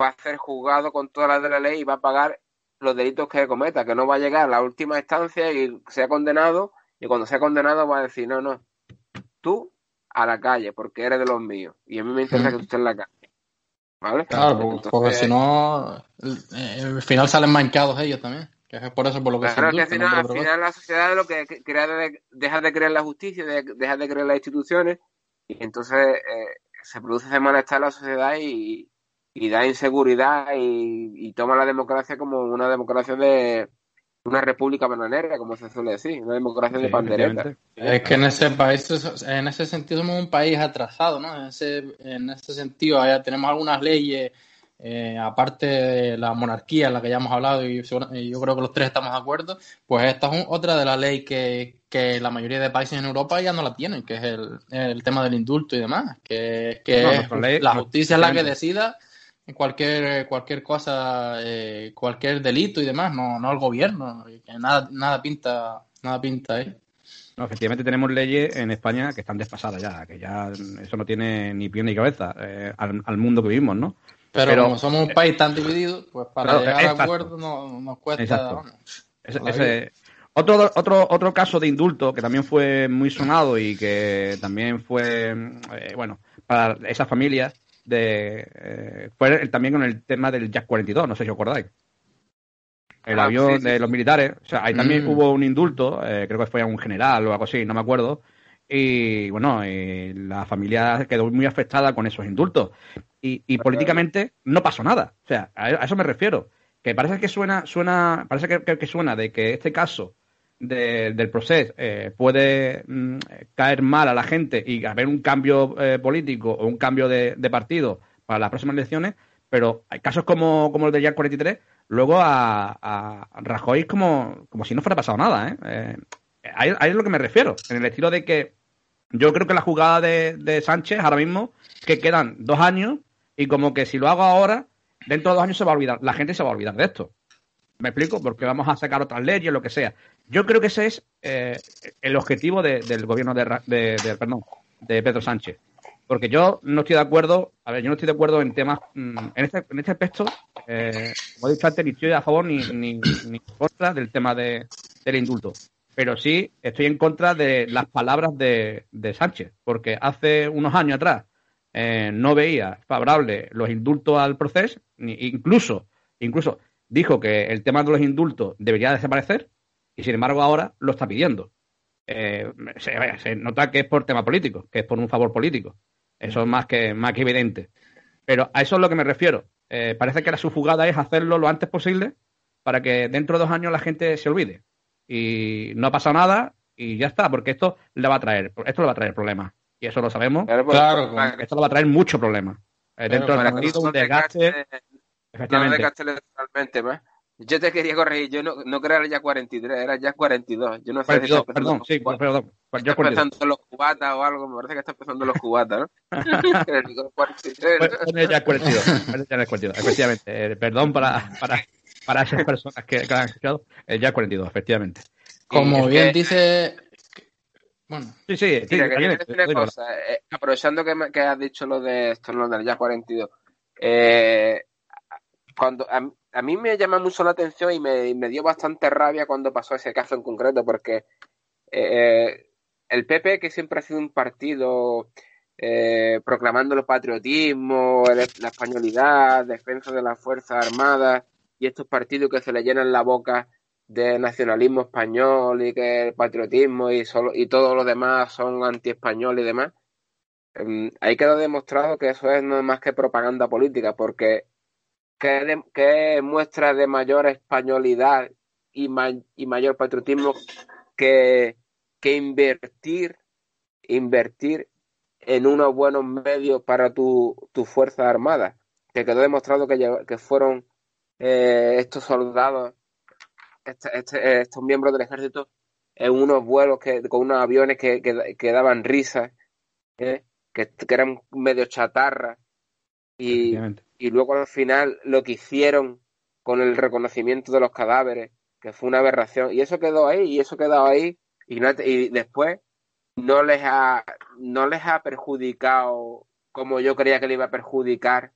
va a ser juzgado con todas las de la ley y va a pagar los delitos que cometa, que no va a llegar a la última instancia y sea condenado, y cuando sea condenado va a decir, no, no, tú a la calle, porque eres de los míos, y a mí me interesa que tú estés en la calle. ¿Vale? Claro, porque, si no, al final salen manchados ellos también. Que es por eso por lo que claro, que al final, al final la sociedad lo que crea deja de creer la justicia, deja de creer las instituciones, y entonces eh, se produce ese malestar en la sociedad y, y da inseguridad y, toma la democracia como una democracia de una república bananera, como se suele decir, una democracia de pandereta. Es que en ese país, en ese sentido somos un país atrasado, ¿no? En ese, en ese sentido tenemos algunas leyes, eh, aparte de la monarquía, en la que ya hemos hablado y, yo creo que los tres estamos de acuerdo, pues esta es otra de las leyes que, que la mayoría de países en Europa ya no la tienen, que es el, el tema del indulto y demás, que, que la justicia es la que decida cualquier cualquier cosa, eh, cualquier delito y demás, no, no el gobierno, que nada, nada pinta, nada pinta ahí. No, efectivamente tenemos leyes en España que están despasadas ya, que ya eso no tiene ni pie ni cabeza eh, al, mundo que vivimos, ¿no? Pero, como somos un país tan dividido, pues para llegar a acuerdo nos cuesta. otro, otro, otro caso de indulto que también fue muy sonado y que también fue, eh, bueno, para esas familias de eh, fue también con el tema del Jack 42, no sé si os acordáis. El ah, avión de los militares, o sea, ahí también mm. hubo un indulto, eh, creo que fue a un general o algo así, no me acuerdo. Y bueno, la familia quedó muy afectada con esos indultos. Y, políticamente no pasó nada. O sea, a, eso me refiero. Que parece que suena, suena, parece que suena de que este caso del proceso eh, puede mm, caer mal a la gente y haber un cambio eh, político o un cambio de, partido para las próximas elecciones, pero hay casos como, como el de Jack 43, luego a, a Rajoy como, como si no fuera pasado nada. ¿eh? Ahí, es lo que me refiero, en el estilo de que yo creo que la jugada de, Sánchez ahora mismo, que quedan dos años y como que si lo hago ahora, dentro de dos años se va a olvidar, la gente se va a olvidar de esto. ¿Me explico? Porque vamos a sacar otras leyes, lo que sea. Yo creo que ese es eh, el objetivo del gobierno de, perdón, de Pedro Sánchez. Porque yo no estoy de acuerdo, a ver, yo no estoy de acuerdo en temas, mm, en este, en este aspecto, eh, como he dicho antes, ni estoy a favor ni, ni, contra del tema de, del indulto. Pero sí estoy en contra de las palabras de, Sánchez, porque hace unos años atrás eh, no veía favorable los indultos al proceso, incluso, incluso dijo que el tema de los indultos debería desaparecer y sin embargo ahora lo está pidiendo. Eh, se, nota que es por tema político, que es por un favor político. Eso es más que, más que evidente. Pero a eso es lo que me refiero. Eh, parece que la su jugada es hacerlo lo antes posible para que dentro de dos años la gente se olvide. Y no ha pasado nada y ya está, porque esto le va a traer, esto le va a traer problemas. Y eso lo sabemos. Claro, esto le va a traer muchos problemas. Eh, dentro del partido, un desgaste. Efectivamente. Yo te quería corregir, yo no, no creo que era ya 43, era ya 42. Yo no sé 42, si perdón, sí, perdón. Está empezando los cubatas o algo, me parece que está empezando los cubatas, ¿no? *laughs* *laughs* el 43. Pues, ya 42, ya 42, efectivamente. Eh, perdón para, para, para esas personas que, que han escuchado, el ya 42, efectivamente. Como bien dice... Bueno, sí, sí. sí Mira, quería decir una cosa. Eh, aprovechando que, me, que has dicho lo de esto, lo del ya 42. Eh, cuando a, mí me llama mucho la atención y me, dio bastante rabia cuando pasó ese caso en concreto, porque eh, el PP, que siempre ha sido un partido eh, proclamando el patriotismo, la españolidad, defensa de las Fuerzas Armadas, y estos partidos que se le llenan la boca de nacionalismo español y que el patriotismo y, solo, y todo lo demás son anti-español y demás, eh, ahí quedó demostrado que eso es no más que propaganda política, porque ¿Qué, muestra de mayor españolidad y, y mayor patriotismo que, que, invertir, invertir en unos buenos medios para tu, tu Fuerza Armada? Te quedó demostrado que, que fueron eh, estos soldados, este, este, estos miembros del ejército, en unos vuelos que, con unos aviones que, que, daban risa, ¿eh? que, que eran medio chatarra, y, y luego al final lo que hicieron con el reconocimiento de los cadáveres, que fue una aberración, y eso quedó ahí, y eso quedó ahí, y, y después no les ha no les ha perjudicado como yo creía que le iba a perjudicar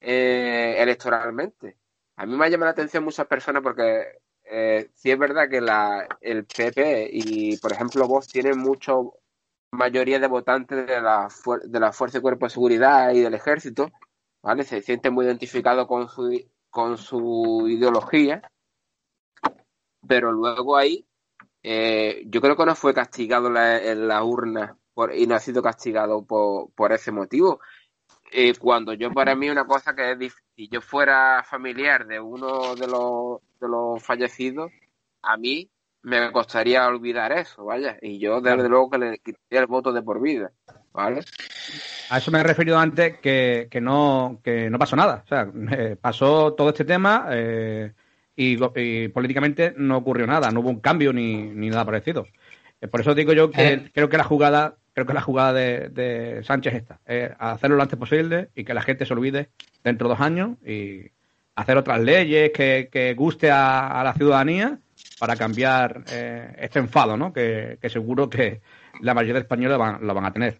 eh, electoralmente. A mí me ha llamado la atención muchas personas porque eh, sí es verdad que el PP y, por ejemplo, vos tienen mucho mayoría de votantes de la, de la Fuerza de Cuerpo de Seguridad y del Ejército, ¿vale? Se sienten muy identificados con su, con su ideología, pero luego ahí eh, yo creo que no fue castigado en la urna por, y no ha sido castigado por, por ese motivo. Eh, cuando yo para mí una cosa que es si yo fuera familiar de uno de los, de los fallecidos, a mí me costaría olvidar eso, vaya, y yo desde luego que le quitaría el voto de por vida, ¿vale? A eso me he referido antes que, que no que no pasó nada, o sea, eh, pasó todo este tema eh, y, políticamente no ocurrió nada, no hubo un cambio ni, ni nada parecido. por eso digo yo que creo que la jugada creo que la jugada de, Sánchez está, es hacerlo lo antes posible y que la gente se olvide dentro de dos años y hacer otras leyes que, guste a, la ciudadanía para cambiar eh, este enfado, ¿no? Que, seguro que la mayoría de españoles lo van a tener.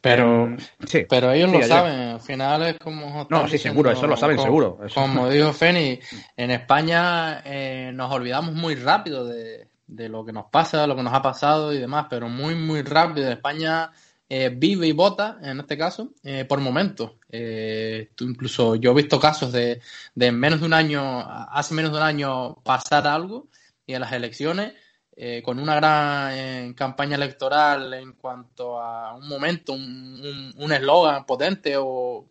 Pero, em, sí, pero ellos lo saben, al final es como... No, sí, seguro, eso lo saben, seguro. Como dijo Feni, *laughs* en España eh, nos olvidamos muy rápido de, de lo que nos pasa, lo que nos ha pasado y demás, pero muy, muy rápido. España eh, vive y vota, en este caso, eh, por momentos. Eh, incluso yo he visto casos de, de menos de un año, hace menos de un año pasar algo y en las elecciones, con una gran campaña electoral en cuanto a un momento, un eslogan potente o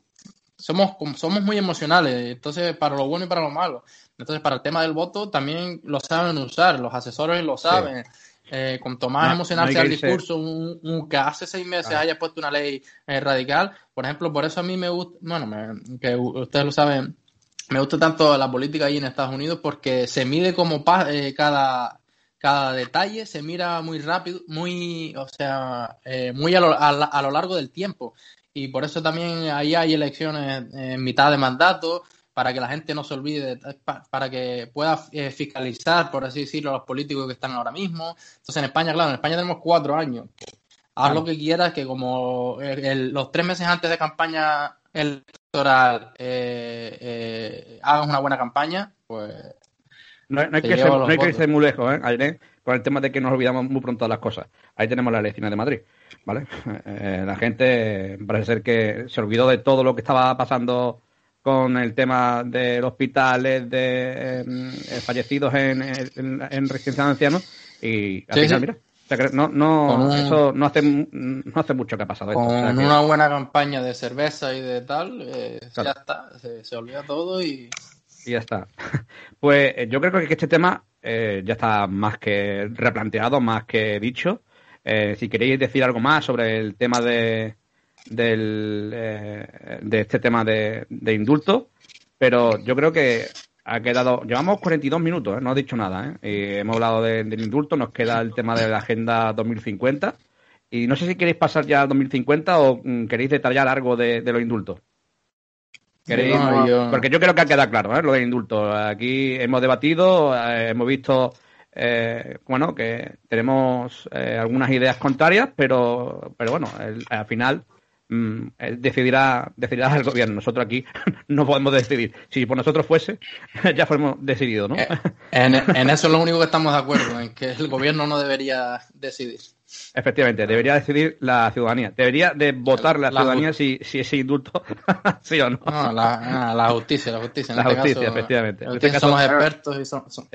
somos, somos muy emocionales, entonces para lo bueno y para lo malo. Entonces, para el tema del voto también lo saben usar, los asesores lo saben. Eh, cuanto más emocional sea el discurso, un, que hace seis meses haya puesto una ley eh, radical, por ejemplo, por eso a mí me gusta, bueno, que ustedes lo saben, me gusta tanto la política ahí en Estados Unidos porque se mide como eh, cada, cada detalle, se mira muy rápido, muy, o sea, eh, muy a lo, a lo largo del tiempo. Y por eso también ahí hay elecciones en mitad de mandato, para que la gente no se olvide, para que pueda eh, fiscalizar, por así decirlo, a los políticos que están ahora mismo. Entonces, en España, claro, en España tenemos cuatro años. Haz lo que quieras, que como los tres meses antes de campaña electoral eh, eh, hagas una buena campaña, pues... No, hay, que ser, no hay que irse muy lejos, ¿eh? con el tema de que nos olvidamos muy pronto de las cosas. Ahí tenemos la elección de Madrid, ¿vale? la gente parece ser que se olvidó de todo lo que estaba pasando con el tema de los hospitales de eh, fallecidos en, en, residencia de ancianos y mira, no, no, eso no hace, no hace mucho que ha pasado. Con una buena campaña de cerveza y de tal, eh, ya está, se, olvida todo y... Y ya está. *laughs* Pues eh, yo creo que este tema ya está más que replanteado, más que dicho. Si queréis decir algo más sobre el tema de, del, eh, de este tema de, de indulto, pero yo creo que ha quedado. Llevamos 42 minutos, ¿eh? no ha dicho nada. ¿eh? hemos hablado del indulto, nos queda el tema de la Agenda 2050. Y no sé si queréis pasar ya a 2050 o mm, queréis detallar algo de, los indultos. Porque yo creo que ha quedado claro lo del indulto. Aquí hemos debatido, hemos visto bueno, que tenemos algunas ideas contrarias, pero, pero bueno, al final Mm, decidirá, decidirá el gobierno. Nosotros aquí *laughs* no podemos decidir. Si por nosotros fuese, *laughs* ya fuéramos decidido, ¿no? Eh, en, eso es lo único que estamos de acuerdo, en que el gobierno no debería decidir. Efectivamente, debería decidir la ciudadanía. Debería de votar la, ciudadanía si, si ese indulto, *laughs* sí o no. la, la, justicia, la justicia. En la este justicia, efectivamente. En este caso, somos expertos y son, son,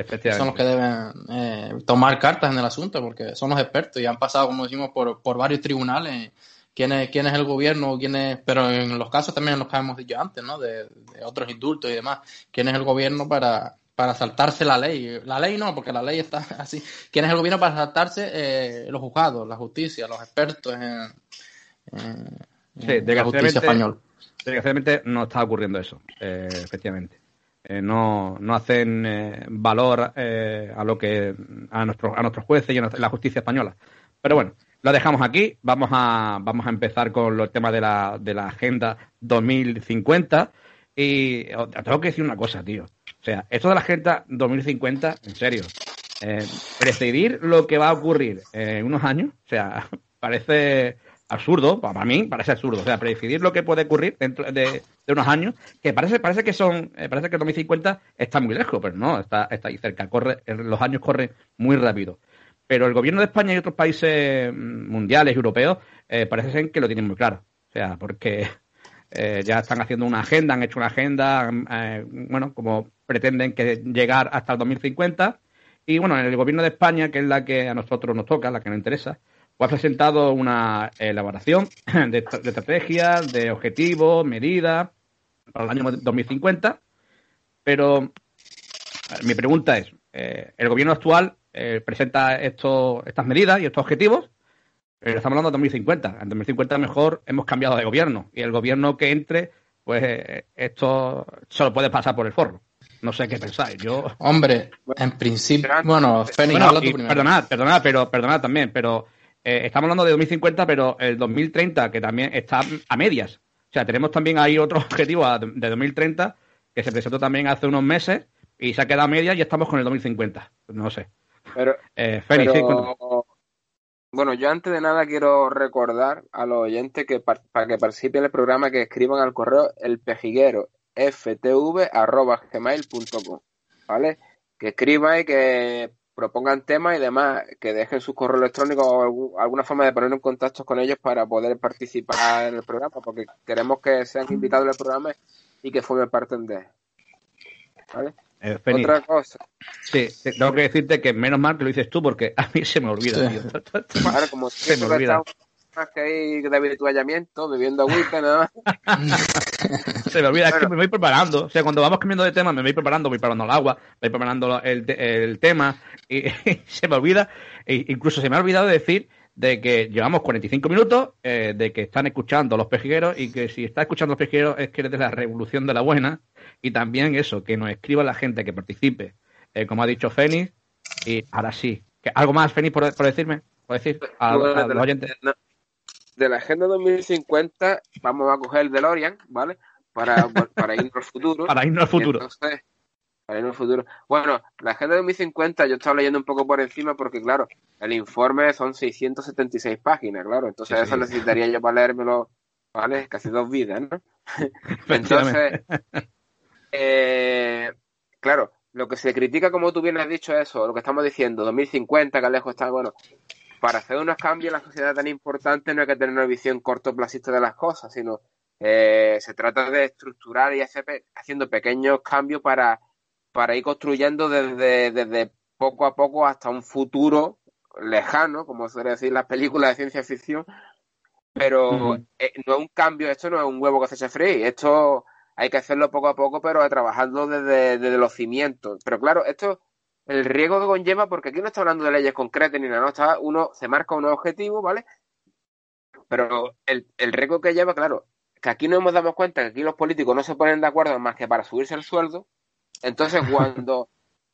los que deben eh, tomar cartas en el asunto, porque son los expertos y han pasado, como decimos, por, por varios tribunales quién es, quién es el gobierno, quién es, pero en los casos también en los que hemos dicho antes, ¿no? De, otros indultos y demás, quién es el gobierno para, para saltarse la ley. La ley no, porque la ley está *laughs* así. ¿Quién es el gobierno para saltarse eh, los juzgados, la justicia, los expertos en, la justicia española? Desgraciadamente no está ocurriendo eso, eh, efectivamente. Eh, no, no hacen valor a lo que a nuestros a nuestros jueces y a la justicia española. Pero bueno, lo dejamos aquí. Vamos a, vamos a empezar con los temas de la, de la Agenda 2050. Y tengo que decir una cosa, tío. O sea, esto de la Agenda 2050, en serio, eh, precedir lo que va a ocurrir en unos años, o sea, *laughs* parece absurdo, para mí parece absurdo. O sea, predecir lo que puede ocurrir dentro de, unos años, que parece, parece que son, eh, parece que 2050 está muy lejos, pero no, está, está ahí cerca. Corre, los años corren muy rápido. Pero el gobierno de España y otros países mm, mundiales, europeos, eh, parece que lo tienen muy claro. O sea, porque eh, ya están haciendo una agenda, han hecho una agenda, eh, bueno, como pretenden que llegar hasta el 2050. Y bueno, en el gobierno de España, que es la que a nosotros nos toca, la que nos interesa, pues ha presentado una elaboración de, de estrategias, de objetivos, medidas para el año 2050. Pero mi pregunta es, el gobierno actual eh, presenta estos, estas medidas y estos objetivos, pero estamos hablando de 2050. En 2050 mejor hemos cambiado de gobierno y el gobierno que entre, pues eh, esto solo puede pasar por el forro. No sé qué pensáis. Yo. Hombre, en principio. Bueno, Perdonad, perdonad, pero perdonad también, pero eh, estamos hablando de 2050, pero el 2030, que también está a medias. O sea, tenemos también ahí otro *laughs* objetivo de 2030 que se presentó también hace unos meses y se ha quedado a medias y estamos con el 2050. No sé. Pero, eh, bueno, yo antes de nada quiero recordar a los oyentes que para que participen en el programa que escriban al correo el pejiguero ftv.gmail.com, ¿vale? Que escriban y que propongan temas y demás, que dejen su correo electrónico o alguna forma de poner en contacto con ellos para poder participar en el programa, porque queremos que sean invitados al programa y que formen parte de él. ¿Vale? Eh, Otra cosa. Sí, tengo que decirte que menos mal que lo dices tú porque a mí se me olvida, tío. *laughs* como se me olvida. Más que hay de habituallamiento, bebiendo agüita, nada se me olvida, es que me voy preparando. O sea, cuando vamos cambiando de tema, me voy preparando, voy preparando el agua, voy preparando el, el tema y, *laughs* se me olvida. E incluso se me ha olvidado decir de que llevamos 45 minutos, eh, de que están escuchando los pejigueros y que si está escuchando los pejigueros es que eres de la revolución de la buena y también eso, que nos escriba la gente que participe, eh, como ha dicho Fénix, y ahora sí. ¿Algo más, Fénix, por, decirme? ¿Por decir a, los oyentes? De la Agenda 2050 vamos a coger el DeLorean, ¿vale? Para, *laughs* para irnos al futuro. para irnos al futuro. para irnos al futuro. Bueno, la Agenda 2050 yo estaba leyendo un poco por encima porque, claro, el informe son 676 páginas, claro. Entonces eso necesitaría yo para leérmelo, ¿vale? Casi dos vidas, ¿no? *laughs* *laughs* Entonces... Eh, claro, lo que se critica, como tú bien has dicho, eso, lo que estamos diciendo, 2050, que lejos está, bueno, para hacer unos cambios en la sociedad tan importante no hay que tener una visión cortoplacista de las cosas, sino eh, se trata de estructurar y hacer haciendo pequeños cambios para, para ir construyendo desde, desde poco a poco hasta un futuro lejano, como suele decir las películas de ciencia ficción, pero eh, no es un cambio, esto no es un huevo que se echa free, esto hay que hacerlo poco a poco, pero trabajando desde, los cimientos. Pero claro, esto, el riesgo que conlleva, porque aquí no está hablando de leyes concretas ni nada, no está, uno se marca un objetivo, ¿vale? Pero el, el riesgo que lleva, claro, que aquí no hemos dado cuenta que aquí los políticos no se ponen de acuerdo más que para subirse el sueldo. Entonces, cuando,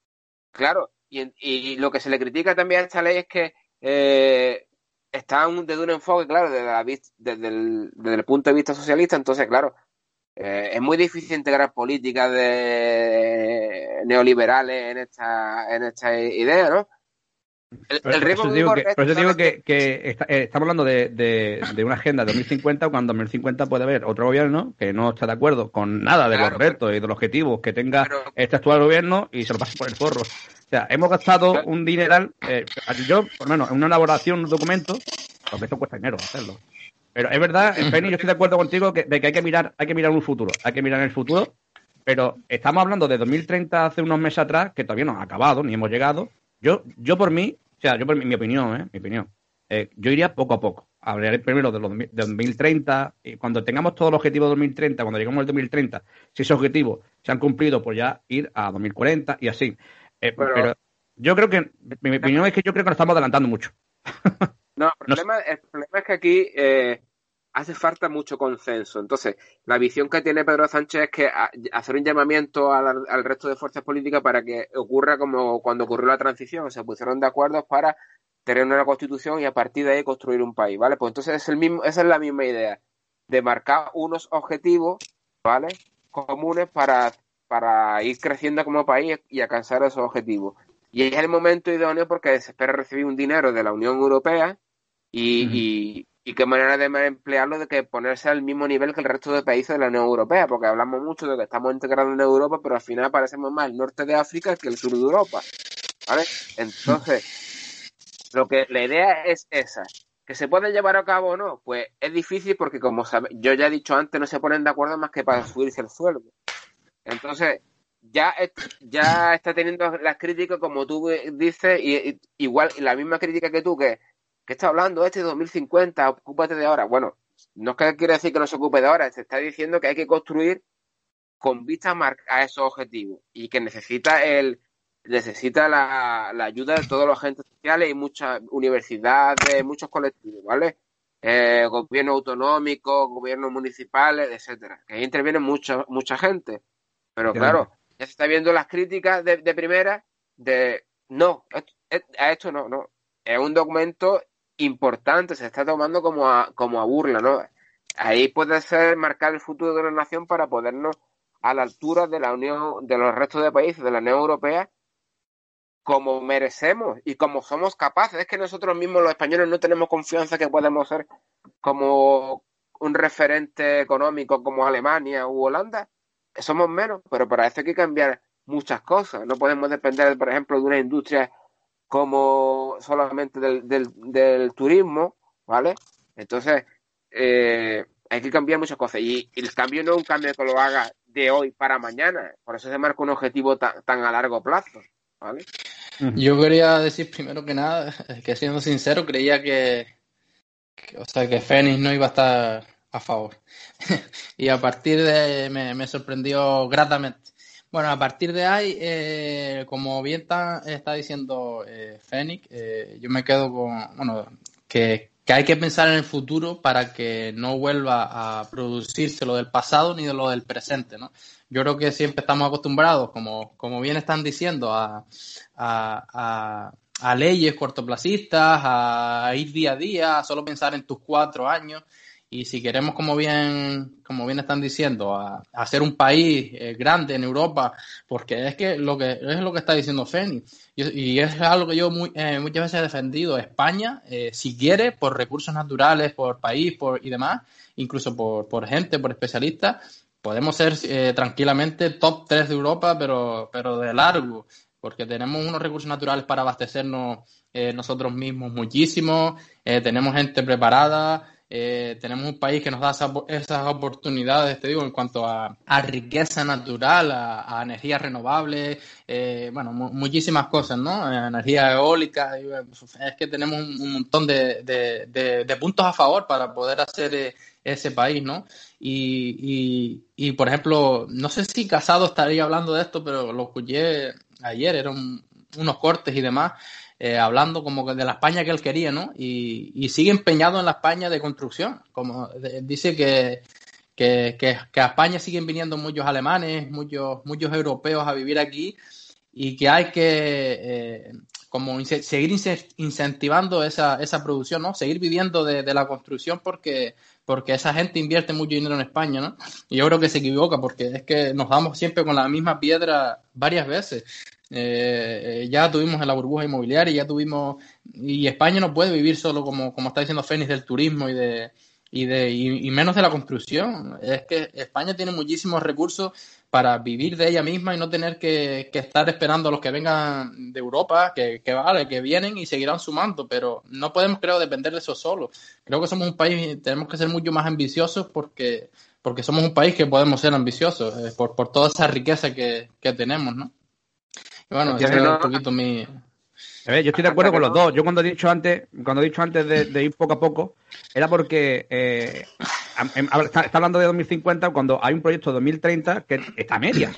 *laughs* claro, y, lo que se le critica también a esta ley es que eh, está desde un enfoque, claro, desde, desde, el, desde el punto de vista socialista, entonces, claro, eh, es muy difícil integrar políticas de neoliberales en esta, en esta idea, ¿no? El, el riesgo digo que, por eso digo que, que eh, estamos hablando de, de, una agenda de 2050 cuando en 2050 puede haber otro gobierno que no está de acuerdo con nada de los retos y de los objetivos que tenga este actual gobierno y se lo pase por el forro. O sea, hemos gastado un dineral, eh, yo, por lo menos, en una elaboración, un documento, porque esto cuesta dinero hacerlo. Pero es verdad, Penny, yo estoy de acuerdo contigo que, de que hay que mirar, hay que mirar un futuro, hay que mirar el futuro, pero estamos hablando de 2030 hace unos meses atrás, que todavía no ha acabado, ni hemos llegado. Yo, yo por mí, o sea, yo por mi, opinión, ¿eh? mi opinión, eh, yo iría poco a poco. Hablaré primero de, los, de 2030, y cuando tengamos todos los objetivos de 2030, cuando lleguemos al 2030, si esos objetivos se han cumplido, pues ya ir a 2040 y así. Eh, pero, yo creo que, mi, opinión es que yo creo que nos estamos adelantando mucho. No, el *laughs* problema, el problema es que aquí eh, hace falta mucho consenso. Entonces, la visión que tiene Pedro Sánchez es que hacer un llamamiento al, resto de fuerzas políticas para que ocurra como cuando ocurrió la transición, se pusieron de acuerdo para tener una constitución y a partir de ahí construir un país, ¿vale? Pues entonces es el mismo, esa es la misma idea, de marcar unos objetivos, ¿vale? Comunes para, para ir creciendo como país y alcanzar esos objetivos. Y es el momento idóneo porque se espera recibir un dinero de la Unión Europea y, y qué manera de emplearlo de que ponerse al mismo nivel que el resto de países de la Unión Europea, porque hablamos mucho de que estamos integrados en Europa, pero al final parecemos más el norte de África que el sur de Europa. ¿Vale? Entonces, lo que la idea es esa. ¿Que se puede llevar a cabo o no? Pues es difícil porque, como sabe, yo ya he dicho antes, no se ponen de acuerdo más que para subirse el sueldo. Entonces, ya, ya está teniendo las críticas, como tú dices, y, igual la misma crítica que tú, que, que está hablando este 2050, ocúpate de ahora. Bueno, no es que quiere decir que no se ocupe de ahora, se está diciendo que hay que construir con vista a esos objetivos y que necesita el necesita la, ayuda de todos los agentes sociales y muchas universidades, muchos colectivos, ¿vale? Eh, gobiernos autonómicos, gobiernos municipales, etcétera. Que ahí interviene mucha, mucha gente. Pero claro, ya se está viendo las críticas de, primera de no, a esto no, no. Es un documento importante, se está tomando como a, como a burla, ¿no? Ahí puede ser marcar el futuro de la nación para podernos a la altura de la Unión, de los restos de países de la Unión Europea, como merecemos y como somos capaces. Es que nosotros mismos los españoles no tenemos confianza que podemos ser como un referente económico como Alemania u Holanda somos menos, pero para eso hay que cambiar muchas cosas. No podemos depender, por ejemplo, de una industria como solamente del, del, turismo, ¿vale? Entonces, eh, hay que cambiar muchas cosas. Y, el cambio no es un cambio que lo haga de hoy para mañana. Por eso se marca un objetivo tan, a largo plazo, ¿vale? Yo quería decir primero que nada, que siendo sincero, creía que, que o sea, que Fénix no iba a estar a favor. *laughs* y a partir de me, me sorprendió gratamente. Bueno, a partir de ahí, eh, como bien está, diciendo eh, Fénix, eh, yo me quedo con, bueno, que, que, hay que pensar en el futuro para que no vuelva a producirse lo del pasado ni de lo del presente, ¿no? Yo creo que siempre estamos acostumbrados, como, como bien están diciendo, a, a, a, a leyes cortoplacistas, a ir día a día, a solo pensar en tus cuatro años. Y si queremos, como bien, como bien están diciendo, a, hacer un país eh, grande en Europa, porque es que lo que es lo que está diciendo Feni, y, es algo que yo eh, muchas veces he defendido. España, eh, si quiere, por recursos naturales, por país, por y demás, incluso por, por gente, por especialistas, podemos ser tranquilamente top 3 de Europa, pero, pero de largo, porque tenemos unos recursos naturales para abastecernos nosotros mismos muchísimo, tenemos gente preparada. Eh, tenemos un país que nos da esas, oportunidades, te digo, en cuanto a, riqueza natural, a, energías renovables, eh, bueno, muchísimas cosas, ¿no? Energía eólica, es que tenemos un, montón de, puntos a favor para poder hacer eh, ese país, ¿no? Y, y, por ejemplo, no sé si Casado estaría hablando de esto, pero lo escuché ayer, eran unos cortes y demás. Eh, hablando como de la España que él quería, ¿no? Y, sigue empeñado en la España de construcción. Como dice que, que, a España siguen viniendo muchos alemanes, muchos, muchos europeos a vivir aquí y que hay que eh, como seguir incentivando esa, esa producción, ¿no? Seguir viviendo de, de, la construcción porque, porque esa gente invierte mucho dinero en España, ¿no? Y yo creo que se equivoca porque es que nos damos siempre con la misma piedra varias veces. Eh, eh, ya tuvimos en la burbuja inmobiliaria, ya tuvimos, y España no puede vivir solo como, como está diciendo Fénix del turismo y de, y, de, y, menos de la construcción. Es que España tiene muchísimos recursos para vivir de ella misma y no tener que, estar esperando a los que vengan de Europa, que, que, vale, que vienen y seguirán sumando, pero no podemos, creo, depender de eso solo. Creo que somos un país, tenemos que ser mucho más ambiciosos porque, porque somos un país que podemos ser ambiciosos eh, por, por toda esa riqueza que, que tenemos, ¿no? Bueno, yo estoy de acuerdo con los dos. Yo cuando he dicho antes, cuando he dicho antes de, ir poco a poco, era porque eh, está, hablando de 2050 cuando hay un proyecto de 2030 que está a medias.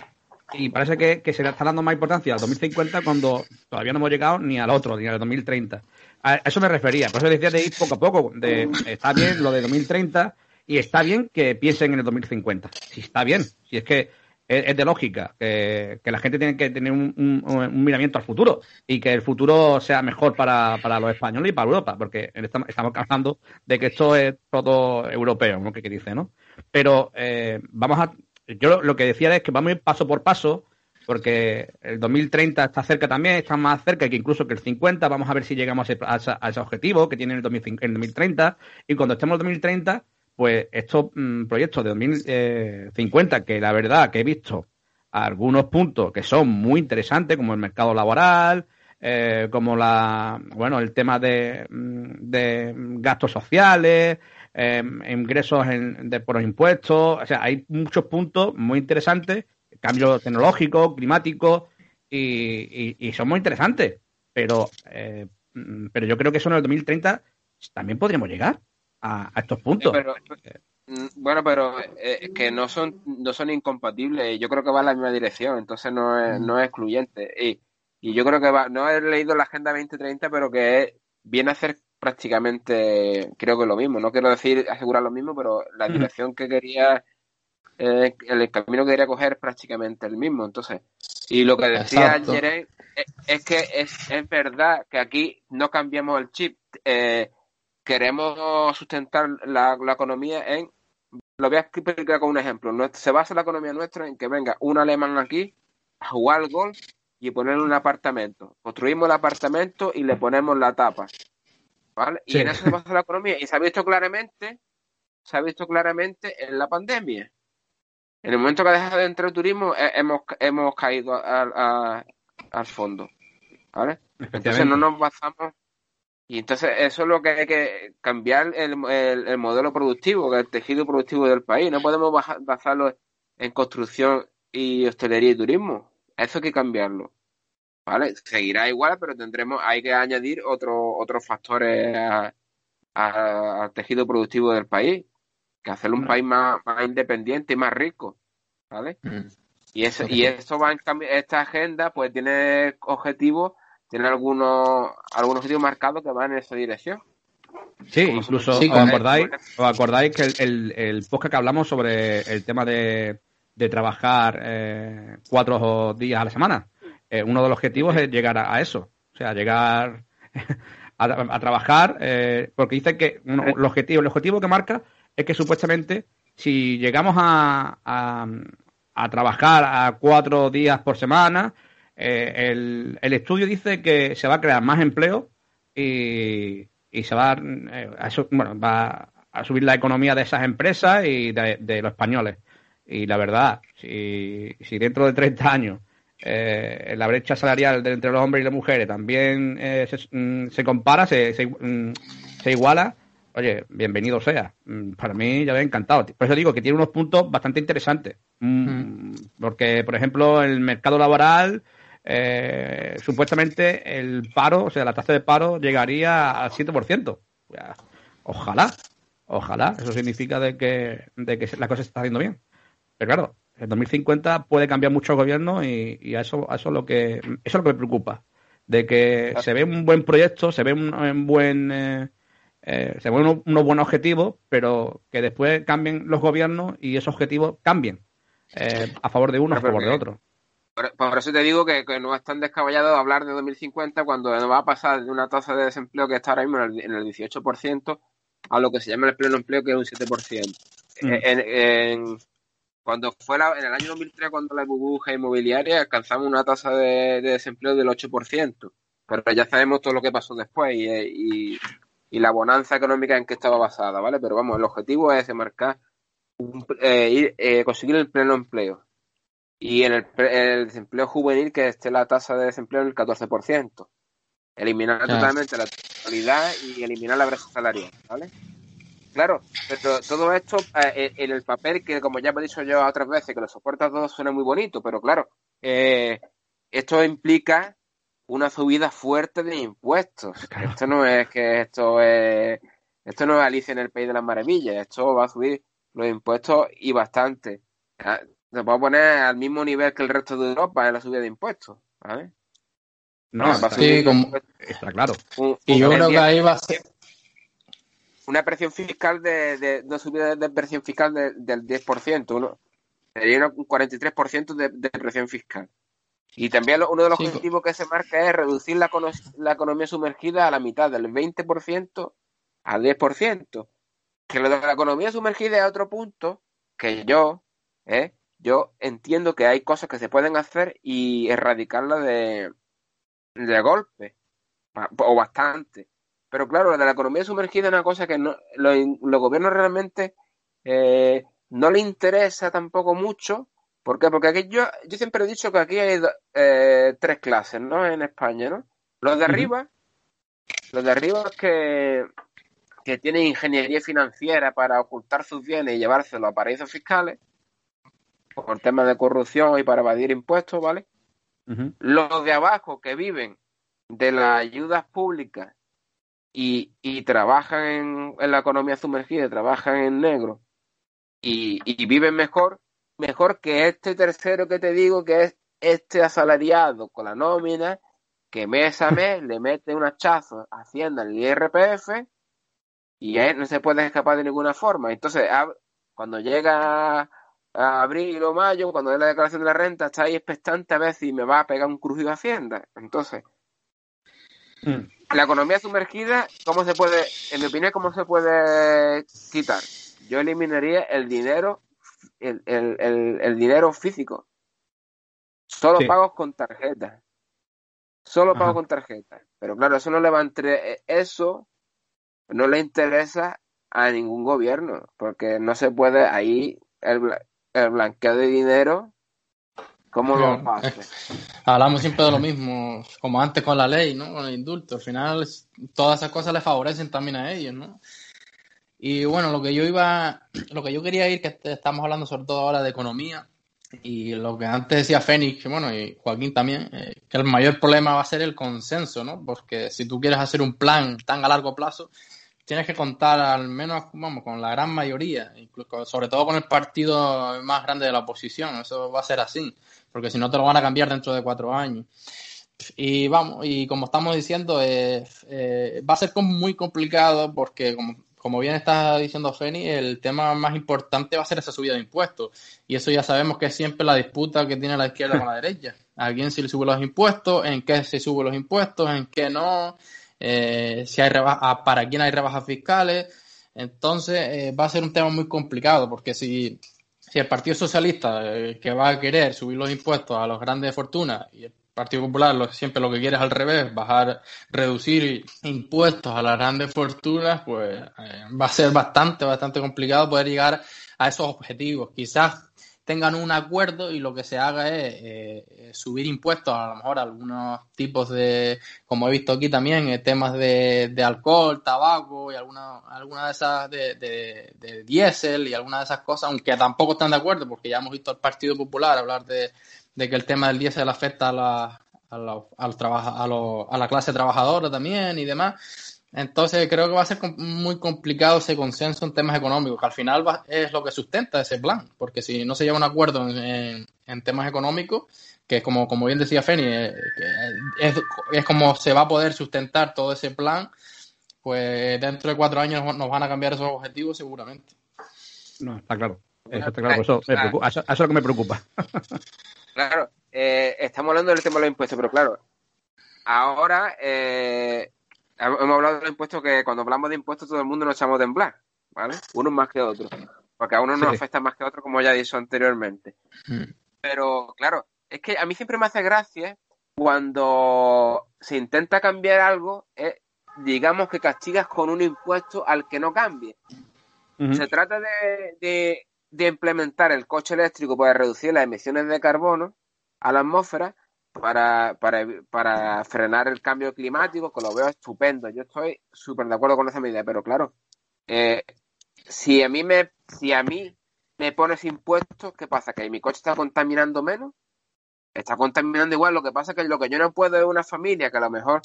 Y parece que, se le está dando más importancia al 2050 cuando todavía no hemos llegado ni al otro, ni al 2030. A eso me refería. Por eso decía de ir poco a poco. De, está bien lo de 2030 y está bien que piensen en el 2050. Si está bien. Si es que es, de lógica, que, la gente tiene que tener un, miramiento al futuro y que el futuro sea mejor para, para los españoles y para Europa, porque estamos, hablando de que esto es todo europeo, lo que dice, ¿no? Pero eh, vamos a. Yo lo que decía es que vamos a ir paso por paso porque el 2030 está cerca también, está más cerca que incluso que el 50. Vamos a ver si llegamos a ese, objetivo que tiene el, 2030. Y cuando estemos en el 2030, pues estos mm, proyectos de 2050, que la verdad que he visto algunos puntos que son muy interesantes, como el mercado laboral, eh, como la bueno el tema de, mm, gastos sociales, eh, ingresos de, por los impuestos, o sea, hay muchos puntos muy interesantes cambio tecnológico, climático, y, son muy interesantes. Pero, eh, pero yo creo que eso en el 2030 también podríamos llegar a, estos puntos. Mm, bueno, pero eh, que no son no son incompatibles. Yo creo que va en la misma dirección, entonces no es, no es excluyente. Y, y yo creo que va, no he leído la Agenda 2030, pero que viene a hacer prácticamente, creo que lo mismo. No quiero decir asegurar lo mismo, pero la dirección que quería el camino que quería coger es prácticamente el mismo. Entonces, y lo que decía ayer es, que es, es, verdad que aquí no cambiamos el chip. Eh, queremos sustentar la, economía en. Lo voy a explicar con un ejemplo. Se basa la economía nuestra en que venga un alemán aquí a jugar al golf y poner un apartamento. Construimos el apartamento y le ponemos la tapa. ¿Vale? Y en eso se basa la economía. Y se ha visto claramente, se ha visto claramente en la pandemia. En el momento que ha dejado de entrar el turismo, hemos, hemos caído al fondo. ¿Vale? Entonces no nos basamos. Y entonces eso es lo que hay que cambiar el, el, modelo productivo, el tejido productivo del país. No podemos basarlo en construcción y hostelería y turismo. Eso hay que cambiarlo. ¿Vale? Seguirá igual, pero tendremos, hay que añadir otro, otros factores al tejido productivo del país que hacerlo un país más, independiente y más rico, ¿vale? Mm. Y eso, y eso va en cambio, esta agenda pues tiene objetivos, tiene algunos, algunos objetivos marcados que van en esa dirección. Sí, incluso ¿os, acordáis, ¿os acordáis que el, el, podcast que hablamos sobre el tema de, de trabajar eh, cuatro días a la semana? Eh, uno de los objetivos es llegar a, eso, o sea, llegar *laughs* a, trabajar, eh, porque dice que el, objetivo, el objetivo que marca es que supuestamente si llegamos a, a, trabajar a cuatro días por semana, eh, el, el, estudio dice que se va a crear más empleo y, y se va, eh, a, bueno, va a subir la economía de esas empresas y de, los españoles. Y la verdad, si, si dentro de 30 años eh, la brecha salarial entre los hombres y las mujeres también se, mm, se, compara, se, se, mm, se iguala, oye, bienvenido sea. Mm, para mí ya me ha encantado. Por eso digo que tiene unos puntos bastante interesantes. Mm. Porque, por ejemplo, el mercado laboral, eh, supuestamente el paro, o sea, la tasa de paro llegaría al 7%. Ojalá, ojalá. Eso significa de que, de que la cosa se está haciendo bien. Pero claro, en 2050 puede cambiar mucho el gobierno y, a eso, a eso, lo que, eso es lo que me preocupa. De que se ve un buen proyecto, se ve un, buen... Eh, eh, se ponen unos, buenos objetivos, pero que después cambien los gobiernos y esos objetivos cambien eh, a favor de uno, a favor de otro. Por, eso te digo que, no es tan descabellado hablar de 2050 cuando nos va a pasar de una tasa de desempleo que está ahora mismo en el, 18% a lo que se llama el pleno empleo, que es un 7%. Mm. En, cuando fue en el año 2003, cuando la burbuja inmobiliaria, alcanzamos una tasa de, desempleo del 8%. Pero ya sabemos todo lo que pasó después y y la bonanza económica en que estaba basada, ¿vale? Pero vamos, el objetivo es marcar, eh, eh, conseguir el pleno empleo. Y en el, desempleo juvenil, que esté la tasa de desempleo en el 14%. Eliminar totalmente la totalidad y eliminar la brecha salarial, ¿vale? Claro, pero todo esto eh, en el papel, que como ya he dicho yo otras veces, que lo soporta todo suena muy bonito, pero claro, esto implica una subida fuerte de impuestos. *laughs* Esto no es que esto es esto no es Alicia en el País de las Maravillas, esto va a subir los impuestos y bastante. Se puede poner al mismo nivel que el resto de Europa en la subida de impuestos, ¿vale? No, sí, como... está claro. y yo creo que ahí va a ser una presión fiscal de, de una subida de presión fiscal del 10%, uno, sería un 43% de, de presión fiscal. Y también uno de los objetivos que se marca es reducir la, la economía sumergida a la mitad, del 20% al 10%. Que lo de la economía sumergida es otro punto que yo, ¿eh? Yo entiendo que hay cosas que se pueden hacer y erradicarlas de, de golpe, o bastante. Pero claro, la de la economía sumergida es una cosa que no, los gobiernos realmente eh, no le interesa tampoco mucho. ¿Por qué? Porque aquí yo, yo siempre he dicho que aquí hay eh, tres clases, ¿no? En España, ¿no? Los de arriba, los de arriba que, que tienen ingeniería financiera para ocultar sus bienes y llevárselos a paraísos fiscales, por temas de corrupción y para evadir impuestos, ¿vale? Los de abajo que viven de las ayudas públicas y, y trabajan en, en, la economía sumergida, trabajan en negro y, y, viven mejor, mejor que este tercero que te digo, que es este asalariado con la nómina, que mes a mes le mete un hachazo haciendo el IRPF y no se puede escapar de ninguna forma. Entonces, cuando llega a abril o mayo, cuando es la declaración de la renta, está ahí expectante a ver si me va a pegar un crujido de Hacienda. Entonces, mm. la economía sumergida, ¿cómo se puede, en mi opinión, cómo se puede quitar? Yo eliminaría el dinero, el, el, el, dinero físico. Solo pagos con tarjeta. Solo pago con tarjeta. Pero claro, eso no le va a entre eso no le interesa a ningún gobierno, porque no se puede ahí el, el blanqueo de dinero, ¿cómo lo hace? *laughs* Hablamos siempre de lo mismo, como antes con la ley, ¿no? Con el indulto. Al final, todas esas cosas le favorecen también a ellos, ¿no? Y bueno, lo que yo iba, *clears throat* lo que yo quería ir, que estamos hablando sobre todo ahora de economía, y lo que antes decía Fénix, bueno, y Joaquín también, eh, que el mayor problema va a ser el consenso, ¿no? Porque si tú quieres hacer un plan tan a largo plazo, tienes que contar al menos, vamos, con la gran mayoría, incluso, sobre todo con el partido más grande de la oposición, eso va a ser así, porque si no te lo van a cambiar dentro de cuatro años. Y vamos, y como estamos diciendo, eh, eh, va a ser muy complicado porque, como, como bien está diciendo Feni, el tema más importante va a ser esa subida de impuestos. Y eso ya sabemos que es siempre la disputa que tiene la izquierda con la *laughs* derecha. ¿A quién se le sube los impuestos? ¿En qué se suben los impuestos? ¿En qué no? Eh, si hay rebaja, para quién hay rebajas fiscales. Entonces eh, va a ser un tema muy complicado porque si, si el Partido Socialista eh, que va a querer subir los impuestos a los grandes fortunas y el Partido Popular lo, siempre lo que quiere es al revés, bajar, reducir impuestos a las grandes fortunas, pues eh, va a ser bastante, bastante complicado poder llegar a esos objetivos. Quizás tengan un acuerdo y lo que se haga es eh, subir impuestos, a lo mejor algunos tipos de, como he visto aquí también, eh, temas de, de, alcohol, tabaco y alguna, alguna de esas de, de, diésel y alguna de esas cosas, aunque tampoco están de acuerdo porque ya hemos visto al Partido Popular hablar de, que el tema del diésel afecta a la, a, la, al a, a la clase trabajadora también y demás. Entonces creo que va a ser muy complicado ese consenso en temas económicos, que al final es lo que sustenta ese plan, porque si no se lleva un acuerdo en, temas económicos, que como, como bien decía Feni, eh, es, es, como se va a poder sustentar todo ese plan, pues dentro de cuatro años nos van a cambiar esos objetivos seguramente. No, está claro. Eso está claro, eso, eso, es lo que me preocupa. *laughs* claro, eh, estamos hablando del tema de los impuestos, pero claro, ahora eh, hemos hablado de los impuestos que cuando hablamos de impuestos todo el mundo nos echamos de temblar, ¿vale? Unos más que otros. Porque a uno nos afecta más que a otro, como ya he dicho anteriormente. Mm. Pero, claro, es que a mí siempre me hace gracia cuando se intenta cambiar algo, eh, digamos que castigas con un impuesto al que no cambie. Se trata de, de implementar el coche eléctrico para reducir las emisiones de carbono a la atmósfera, para, para, para frenar el cambio climático, que lo veo estupendo. Yo estoy súper de acuerdo con esa medida, pero claro, eh, si a mí me, si a mí me pones impuestos, ¿qué pasa? ¿Que mi coche está contaminando menos? Está contaminando igual, lo que pasa es que lo que yo no puedo es una familia que a lo mejor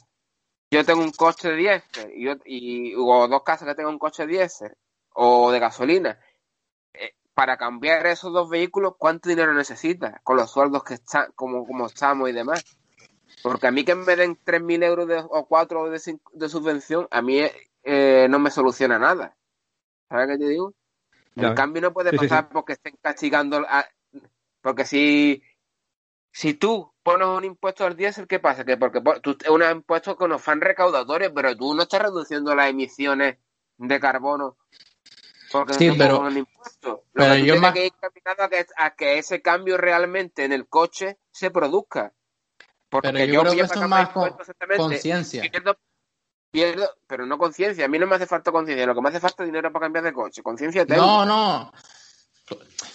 yo tengo un coche de diésel y, y, o dos casas que tengan un coche de diésel o de gasolina para cambiar esos dos vehículos, ¿cuánto dinero necesitas? Con los sueldos que están, como, como estamos y demás. Porque a mí que me den 3.000 euros de, o 4 de, de subvención, a mí eh, no me soluciona nada. ¿Sabes qué te digo? En cambio no puede pasar porque estén castigando... porque si, si tú pones un impuesto al diésel, ¿qué pasa? Que porque tú, es un impuesto que nos fan recaudatorios, pero tú no estás reduciendo las emisiones de carbono Porque Sí, no pero-. Lo pero que yo más- que ir a que, a que ese cambio realmente en el coche se produzca. Porque Pero yo creo que a esto pagar es más impuestos con- exactamente, conciencia. pierdo, pierdo, pero no conciencia. A mí no me hace falta conciencia. Lo que me hace falta es dinero para cambiar de coche. Conciencia tengo. No, no.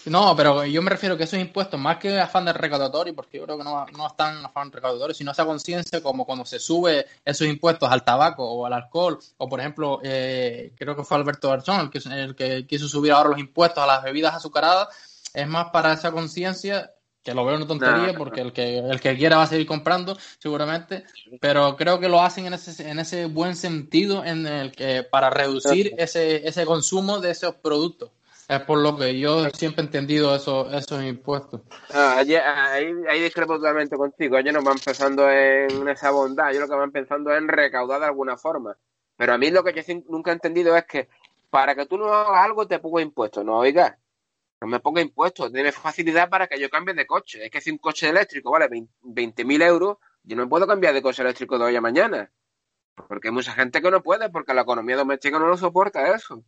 No, pero yo me refiero que esos impuestos, más que afán de recaudatorio, porque yo creo que no, no están afán recaudatorio, sino esa conciencia como cuando se sube esos impuestos al tabaco o al alcohol, o por ejemplo, eh, creo que fue Alberto Garzón el que, el que quiso subir ahora los impuestos a las bebidas azucaradas, es más para esa conciencia, que lo veo una tontería, No. porque el que, el que quiera va a seguir comprando, seguramente, pero creo que lo hacen en ese, en ese buen sentido en el que para reducir ese, ese consumo de esos productos. Es por lo que yo siempre he entendido esos, esos impuestos. Ah, allí- ahí, discrepo totalmente contigo. Ellos no van pensando en esa bondad. Yo lo que van pensando es en recaudar de alguna forma. Pero a mí lo que yo nunca he entendido es que para que tú no hagas algo te pongo impuestos. No, oiga, no me ponga impuestos. Tienes facilidad para que yo cambie de coche. Es que si un coche eléctrico vale 20.000 euros, yo no puedo cambiar de coche eléctrico de hoy a mañana. Porque hay mucha gente que no puede, porque la economía doméstica no lo soporta eso.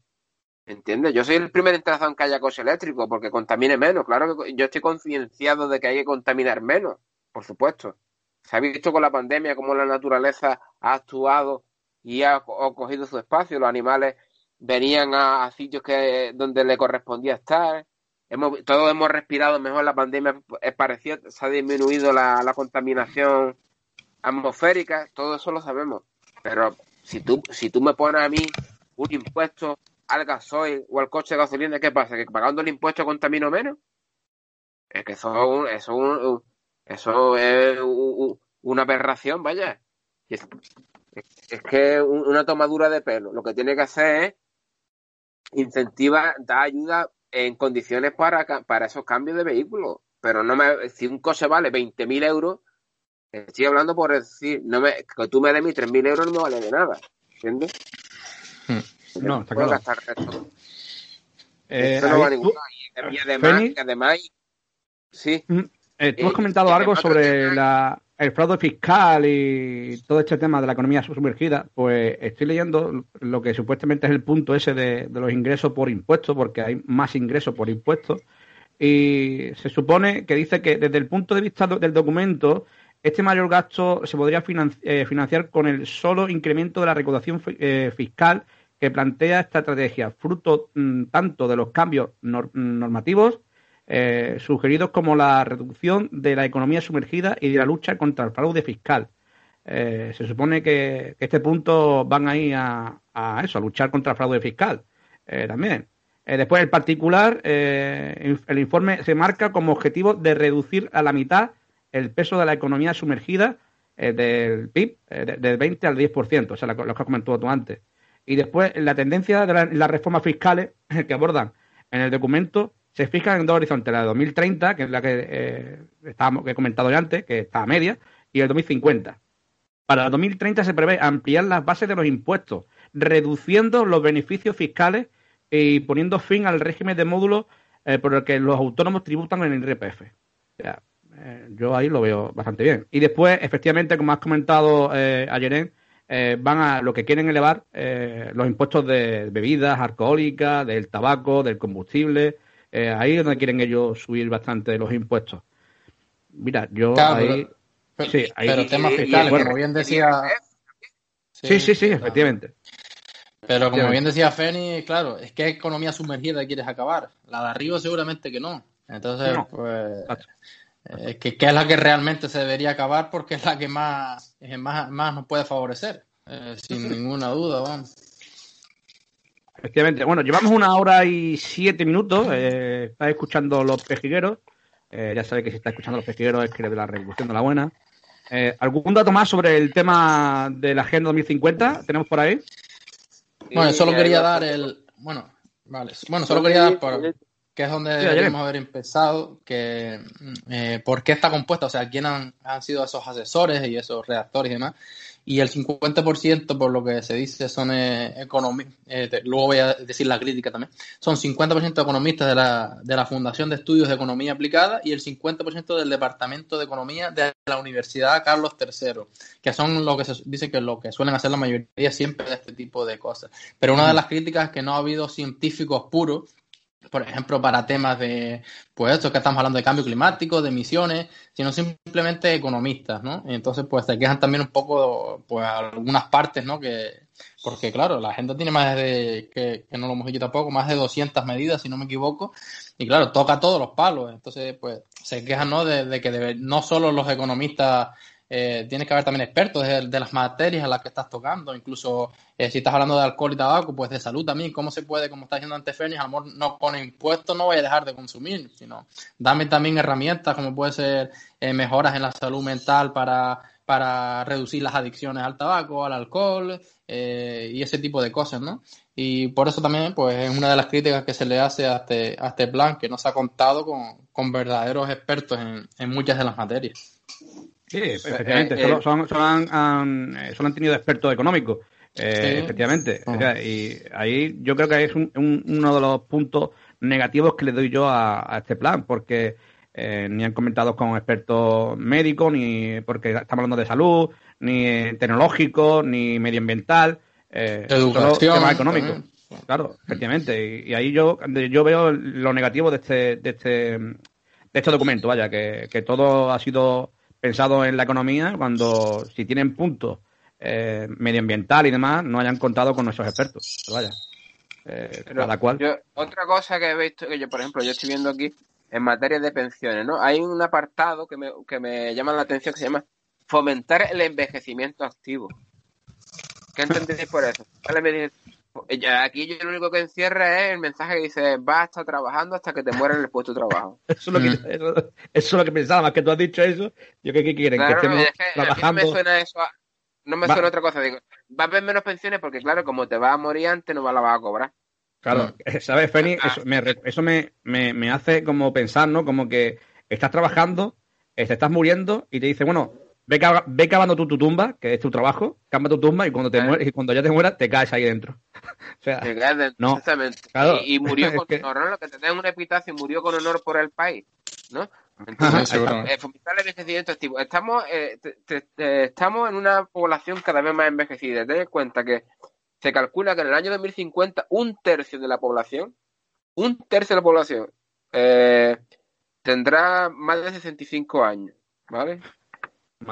¿Entiendes? Yo soy el primer interesado en que haya coche eléctrico, porque contamine menos. Claro que yo estoy concienciado de que hay que contaminar menos, por supuesto. Se ha visto con la pandemia cómo la naturaleza ha actuado y ha, co- ha cogido su espacio. Los animales venían a, sitios que donde le correspondía estar. Hemos, todos hemos respirado mejor la pandemia. Es parecido, se ha disminuido la, la contaminación atmosférica. Todo eso lo sabemos. Pero si tú, si tú me pones a mí un impuesto al gasoil o al coche de gasolina, ¿qué pasa? ¿Que pagando el impuesto contamino menos? Es que eso, es un- eso, eso es un- un- una aberración, vaya. Es, es que una tomadura de pelo. Lo que tiene que hacer es incentivar, dar ayuda en condiciones para, para esos cambios de vehículos. Pero no me, si un coche vale 20.000 euros, estoy hablando por decir, no me, que tú me des mis 3.000 euros no me vale de nada. ¿Entiendes? No, está claro. gastar esto. Eh, Esto no va a ningún lado. Y además, además, sí, Eh, tú has Eh, comentado y algo sobre la, el fraude fiscal y todo este tema de la economía sumergida. Pues estoy leyendo lo que supuestamente es el punto ese de, de los ingresos por impuestos, porque hay más ingresos por impuestos. Y se supone que dice que desde el punto de vista do- del documento, este mayor gasto se podría finan- eh, financiar con el solo incremento de la recaudación eh, fiscal que plantea esta estrategia, fruto mm, tanto de los cambios nor- normativos eh, sugeridos como la reducción de la economía sumergida y de la lucha contra el fraude fiscal. Eh, se supone que, este punto van ahí a, a eso, a luchar contra el fraude fiscal eh, también. Después, el particular, el informe se marca como objetivo de reducir a la mitad el peso de la economía sumergida del PIB, de- del 20 al 10%, o sea, lo que has comentado tú antes. Y después, la tendencia de la- las reformas fiscales *laughs* que abordan en el documento se fijan en dos horizontes, la de 2030, que es la que, eh, estábamos, que he comentado ya antes, que está a media, y el 2050. Para el 2030 se prevé ampliar las bases de los impuestos, reduciendo los beneficios fiscales y poniendo fin al régimen de módulos eh, por el que los autónomos tributan en el IRPF. O eh, yo ahí lo veo bastante bien. Y después, efectivamente, como has comentado eh, ayer, eh, van a lo que quieren elevar eh, los impuestos de bebidas alcohólicas, del tabaco, del combustible. Eh, ahí es donde quieren ellos subir bastante los impuestos. Mira, yo Claro, ahí. Pero, Sí, ahí- pero temas fiscales, bueno, como bien decía. Sí, sí, sí, claro. efectivamente. Pero como bien decía Feni, claro, es que economía sumergida quieres acabar. La de arriba seguramente que no. Entonces, No. pues. Eh, que, que es la que realmente se debería acabar porque es la que más, más, más nos puede favorecer, eh, sin ninguna duda, vamos. Efectivamente. Bueno, llevamos una hora y siete minutos. Eh, estás escuchando Los Pejigueros. Eh, ya sabes que si está escuchando Los Pejigueros es que eres de la Revolución de la Buena. Eh, ¿Algún dato más sobre el tema de la Agenda 2050? ¿Tenemos por ahí? Bueno, solo quería dar el. Bueno, vale. Bueno, solo quería dar por, que es donde Sí, deberíamos haber empezado, que eh, por qué está compuesta, o sea, quién han, han sido esos asesores y esos redactores y demás. y el 50% por lo que se dice son eh, economistas, eh, luego voy a decir la crítica también, son 50% economistas de la, de la Fundación de Estudios de Economía Aplicada y el 50% del Departamento de Economía de la Universidad Carlos III, que son lo que se dice que lo que suelen hacer la mayoría siempre de este tipo de cosas. Pero una de las críticas es que no ha habido científicos puros por ejemplo, para temas de, pues esto que estamos hablando de cambio climático, de emisiones, sino simplemente economistas, ¿no? entonces, pues se quejan también un poco, pues algunas partes, ¿no? Que, porque claro, la gente tiene más de, que, no lo hemos dicho tampoco, más de 200 medidas, si no me equivoco, y claro, toca todos los palos, entonces, pues se quejan, ¿no? De, que no solo los economistas eh, tienes que haber también expertos de, las materias a las que estás tocando, incluso eh, si estás hablando de alcohol y tabaco, pues de salud también, cómo se puede, como está diciendo antes mejor no con impuestos no voy a dejar de consumir, sino dame también herramientas como puede ser eh, mejoras en la salud mental para, para reducir las adicciones al tabaco, al alcohol eh, y ese tipo de cosas, ¿no? Y por eso también, pues, es una de las críticas que se le hace a este, a este plan, que no se ha contado con, con verdaderos expertos en, en muchas de las materias. Sí, efectivamente, eh, solo, son, han, eh, han, tenido expertos económicos, eh, efectivamente. Ah. y ahí yo creo que es uno de los puntos negativos que le doy yo a, este plan, porque ni han comentado con expertos médicos, ni porque estamos hablando de salud, ni tecnológico, ni medioambiental, Educación, solo tema económico. Claro, efectivamente. Y, ahí yo, yo veo lo negativo de este, de este, de este documento, vaya, que, que todo ha sido pensado en la economía cuando si tienen puntos eh, medioambiental y demás no hayan contado con nuestros expertos. Pero vaya, eh, cada cual. otra cosa que he visto, que yo por ejemplo, yo estoy viendo aquí en materia de pensiones, ¿no? Hay un apartado que me, que me llama la atención que se llama fomentar el envejecimiento activo. ¿Qué entendéis por eso? Aquí yo lo único que encierra es el mensaje que dice, vas a estar trabajando hasta que te mueras en el puesto de trabajo. *laughs* eso, es lo que, mm. eso, es lo que pensaba, más que tú has dicho eso. Yo qué, quieren, que estemos trabajando. no me suena eso, no me suena otra cosa. Digo, vas a ver menos pensiones porque, claro, como te vas a morir antes, no la vas a cobrar. Claro, mm. eh, ¿sabes, Feni? Ah. Eso, me, eso me, me, me hace como pensar, ¿no? Como que estás trabajando, te estás muriendo y te dice, bueno, Ve, cavando tu tumba, que es tu trabajo, cava tu tumba y cuando te mueres, y cuando ya te mueras, te caes ahí dentro. *laughs* o sea, te caes dentro, no. exactamente. y, murió *laughs* con honor, lo que tenés un epitafio, murió con honor por el país, ¿no? Entonces, *laughs* eh, fomentar el envejecimiento activo. Estamos, eh, estamos en una población cada vez más envejecida. Ten en cuenta que se calcula que en el año 2050 un tercio de la población, un tercio de la población, eh, tendrá más de 65 años, ¿vale?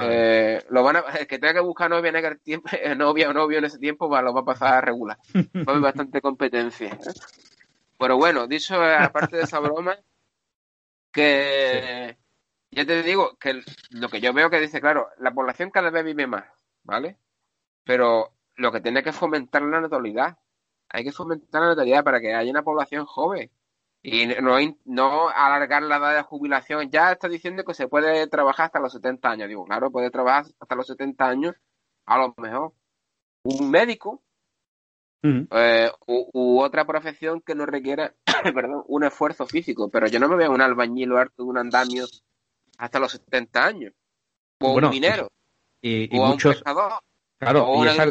Eh, lo van a, *laughs* el que tenga que buscar novia en tiempo, *laughs* novia o novio en ese tiempo va, lo va a pasar a regular. Va a haber bastante competencia. ¿eh? Pero bueno, dicho aparte de esa broma, que ya te digo que lo que yo veo que dice, claro, la población cada vez vive más, ¿vale? Pero lo que tiene que fomentar la natalidad. Hay que fomentar la natalidad para que haya una población joven. Y no, no alargar la edad de jubilación. Ya está diciendo que se puede trabajar hasta los 70 años. Digo, claro, puede trabajar hasta los 70 años. A lo mejor un médico eh, u, otra profesión que no requiera *coughs* perdón, un esfuerzo físico. Pero yo no me veo un albañil o harto de un andamio hasta los 70 años. O un minero. Y, muchos, un pescador. Claro, y esa,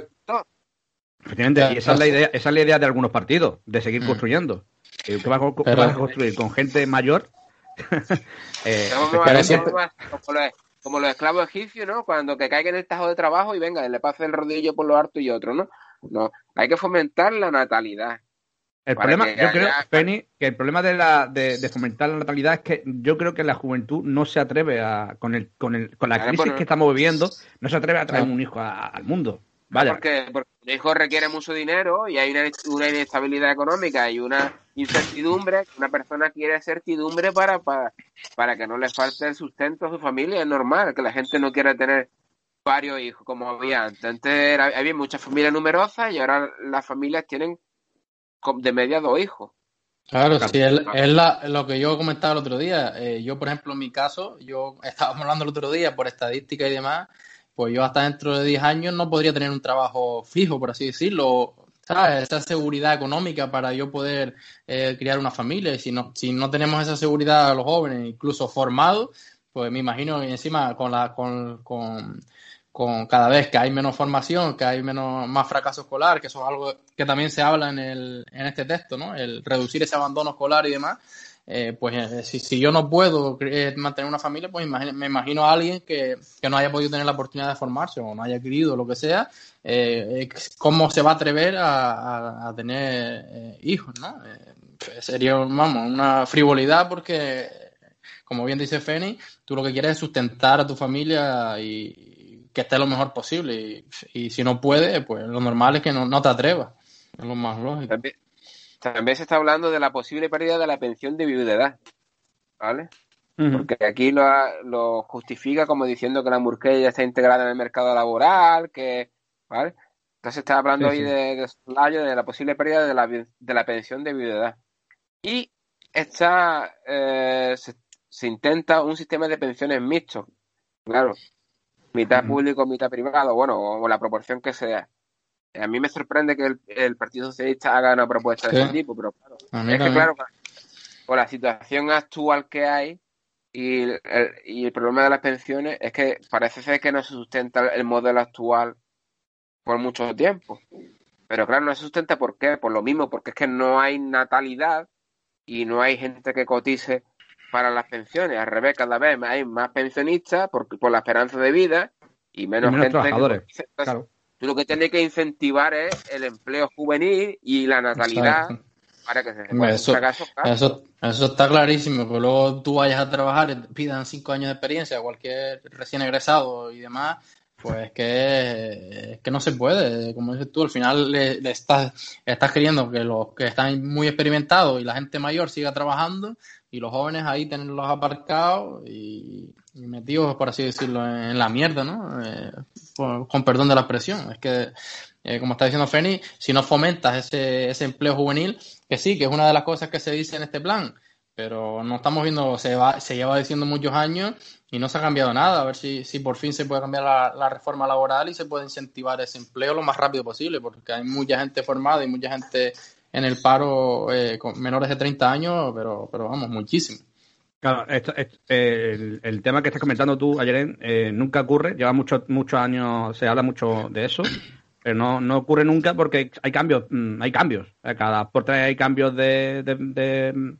y esa, es la idea, esa es la idea de algunos partidos, de seguir mm. construyendo. ¿Qué vas, a construir? ¿Con gente mayor? *laughs* eh, como, los, esclavos egipcios, ¿no? Cuando que caigan en el tajo de trabajo y venga, le pase el rodillo por lo harto y otro, ¿no? No, hay que fomentar la natalidad. El problema, yo creo, Penny, que el problema de, la, de, fomentar la natalidad es que yo creo que la juventud no se atreve a, con, el, con, el, con la crisis que estamos viviendo, no se atreve a traer un hijo al mundo. Porque, porque un hijo requiere mucho dinero y hay una, una inestabilidad económica y una incertidumbre, una persona quiere certidumbre para, para, para que no le falte el sustento a su familia, es normal que la gente no quiera tener varios hijos como había antes. Antes había muchas familias numerosas y ahora las familias tienen de media dos hijos. Claro, sí, es, la, lo que yo comentaba el otro día. Eh, yo, por ejemplo, en mi caso, yo *laughs* estábamos hablando el otro día por estadística y demás, pues yo hasta dentro de 10 años no podría tener un trabajo fijo, por así decirlo, esa seguridad económica para yo poder eh, criar una familia. Si no, si no tenemos esa seguridad a los jóvenes, incluso formados, pues me imagino encima con la, con, con, con cada vez que hay menos formación, que hay menos más fracaso escolar, que eso es algo que también se habla en, el, en este texto, ¿no? El reducir ese abandono escolar y demás. Eh, pues eh, si, si, yo no puedo eh, mantener una familia, pues me imagino a alguien que, que, no haya podido tener la oportunidad de formarse o no haya querido lo que sea, ¿cómo se va a atrever a, a, tener hijos? ¿no? sería, vamos, una frivolidad porque, como bien dice Feni, tú lo que quieres es sustentar a tu familia y que esté lo mejor posible. Y, si no puedes, pues lo normal es que no, no te atrevas. Es lo más lógico. Se está hablando de la posible pérdida de la pensión de viudedad, ¿vale? Porque aquí lo, lo, justifica como diciendo que la mujer ya está integrada en el mercado laboral, que, ¿vale? Entonces está hablando ahí de, de, de la posible pérdida de la, de la pensión de viudedad. Y está, eh, se, intenta un sistema de pensiones mixto, claro, mitad público, mitad privado, bueno, o la proporción que sea. A mí me sorprende que el, Partido Socialista haga una propuesta de ese tipo, pero claro, es que claro, con la situación actual que hay y el, y el problema de las pensiones es que parece ser que no se sustenta el modelo actual por mucho tiempo. Pero claro, no se sustenta ¿por qué? Por lo mismo, porque es que no hay natalidad y no hay gente que cotice para las pensiones. Al revés, cada vez hay más pensionistas por, por la esperanza de vida y menos, gente trabajadores. Tú lo que tienes que incentivar es el empleo juvenil y la natalidad para que se eso, eso, eso, está clarísimo, que luego tú vayas a trabajar, pidan cinco años de experiencia a cualquier recién egresado y demás, pues que, que no se puede, como dices tú, al final le, estás, estás queriendo que los que están muy experimentados y la gente mayor siga trabajando y los jóvenes ahí tenerlos aparcados y, metidos, por así decirlo, en, la mierda, ¿no? Eh, con, perdón de la expresión. Es que, eh, como está diciendo Feni, si no fomentas ese, ese empleo juvenil, que sí, que es una de las cosas que se dice en este plan, pero no estamos viendo, se, va, se lleva diciendo muchos años y no se ha cambiado nada. A ver si, si por fin se puede cambiar la, la, reforma laboral y se puede incentivar ese empleo lo más rápido posible, porque hay mucha gente formada y mucha gente en el paro eh, con menores de 30 años, pero, pero vamos, muchísimo. Claro, esto, el, tema que estás comentando tú ayer eh, nunca ocurre, lleva muchos muchos años, se habla mucho de eso, pero no, no ocurre nunca porque hay cambios, mm, hay cambios, cada por tres hay cambios de, de,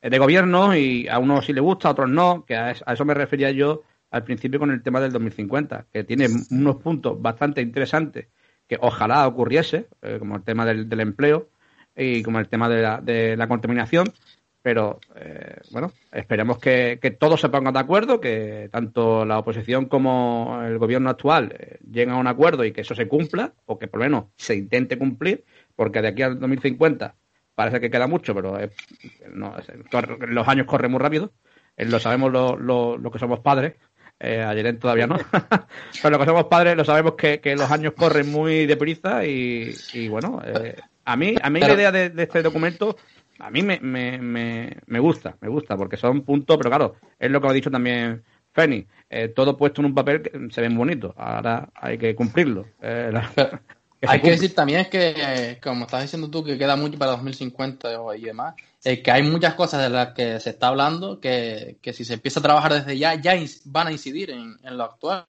de, gobierno y a unos sí le gusta, a otros no, que a eso me refería yo al principio con el tema del 2050, que tiene unos puntos bastante interesantes que ojalá ocurriese, eh, como el tema del, del empleo, y como el tema de la, de la contaminación. Pero eh, bueno, esperemos que, que, todos se pongan de acuerdo, que tanto la oposición como el gobierno actual eh, lleguen a un acuerdo y que eso se cumpla, o que por lo menos se intente cumplir, porque de aquí al 2050 parece que queda mucho, pero los años corren muy rápido. Eh, lo sabemos los lo, que somos padres, ayer todavía no. *laughs* Pero los que somos padres lo sabemos que, que los años corren muy deprisa y, y bueno, eh, a mí, a mí la idea de, este documento, a mí me, me, me, gusta, me gusta, porque son puntos, pero claro, es lo que ha dicho también Feni, eh, todo puesto en un papel que se ven bonitos, ahora hay que cumplirlo. Eh, hay que decir también que, como estás diciendo tú, que queda mucho para 2050 y demás, eh, que hay muchas cosas de las que se está hablando que, que, si se empieza a trabajar desde ya, ya van a incidir en, en lo actual,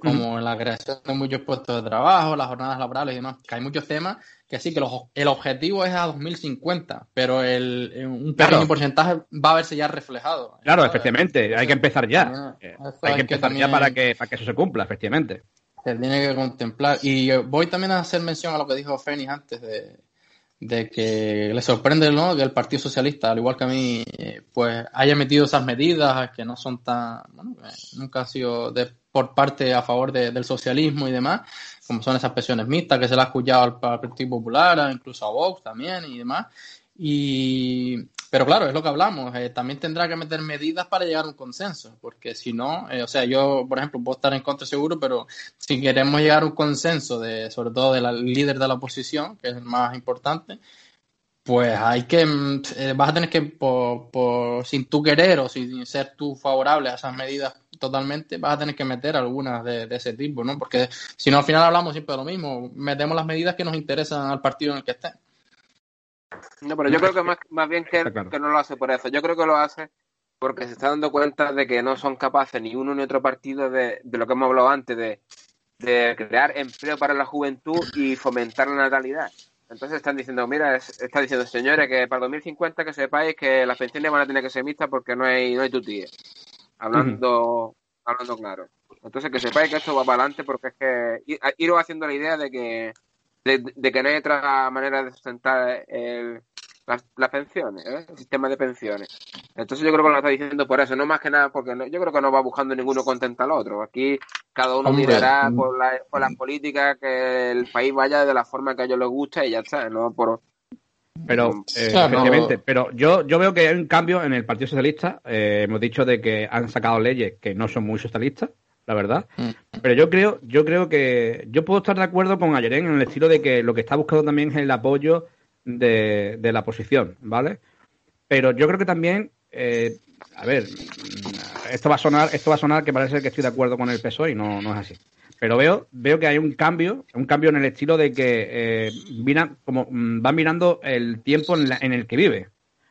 como en la creación de muchos puestos de trabajo, las jornadas laborales y demás, que hay muchos temas que sí, que el objetivo es a 2050, pero el, un pequeño porcentaje va a verse ya reflejado. Claro, efectivamente, hay que empezar ya. Eh, hay que empezar ya para que, para que eso se cumpla, efectivamente. Se tiene que contemplar. Y voy también a hacer mención a lo que dijo Fénix antes de, de que le sorprende ¿no? que el Partido Socialista, al igual que a mí, eh, pues haya metido esas medidas que no son tan, bueno, nunca ha sido de, por parte a favor del socialismo y demás, como son esas pensiones mixtas que se le ha escuchado al Partido Popular, incluso a Vox también y demás. Y, pero claro, es lo que hablamos, eh, también tendrá que meter medidas para llegar a un consenso, porque si no, eh, o sea, yo, por ejemplo, puedo estar en contra seguro, pero si queremos llegar a un consenso, de, sobre todo del líder de la oposición, que es el más importante, pues hay que, mm, eh, vas a tener que, por, sin tú querer o sin ser tú favorable a esas medidas totalmente, vas a tener que meter algunas de, ese tipo, ¿no? Porque si no, al final hablamos siempre de lo mismo, metemos las medidas que nos interesan al partido en el que estén. No, pero yo creo que más, más bien que, que no lo hace por eso. Yo creo que lo hace porque se está dando cuenta de que no son capaces ni uno ni otro partido de, de lo que hemos hablado antes, de, de crear empleo para la juventud y fomentar la natalidad. Entonces están diciendo, mira, está diciendo, señores, que para 2050 que sepáis que las pensiones van a tener que ser mixtas porque no hay, no hay tutía. Hablando, hablando claro. Entonces que sepáis que esto va para adelante porque es que ir, haciendo la idea de que, de que no hay otra manera de sustentar el, las, pensiones, ¿eh? el sistema de pensiones. Entonces yo creo que lo está diciendo por eso, no más que nada porque yo creo que no va buscando ninguno contenta al otro. Aquí cada uno mirará mm. por, la, por las políticas que el país vaya de la forma que a ellos les gusta y ya está, no por... Pero, eh, pero yo, yo veo que hay un cambio en el Partido Socialista. Eh, hemos dicho de que han sacado leyes que no son muy socialistas, la verdad. Mm. Pero yo creo, yo creo que yo puedo estar de acuerdo con Ayerén en el estilo de que lo que está buscando también es el apoyo de, de la posición, ¿vale? Pero yo creo que también, eh, a ver, esto va a sonar, esto va a sonar que parece que estoy de acuerdo con el PSOE y no, no es así. Pero veo, veo que hay un cambio, un cambio en el estilo de que eh, como, mm, van mirando el tiempo en, el que vive.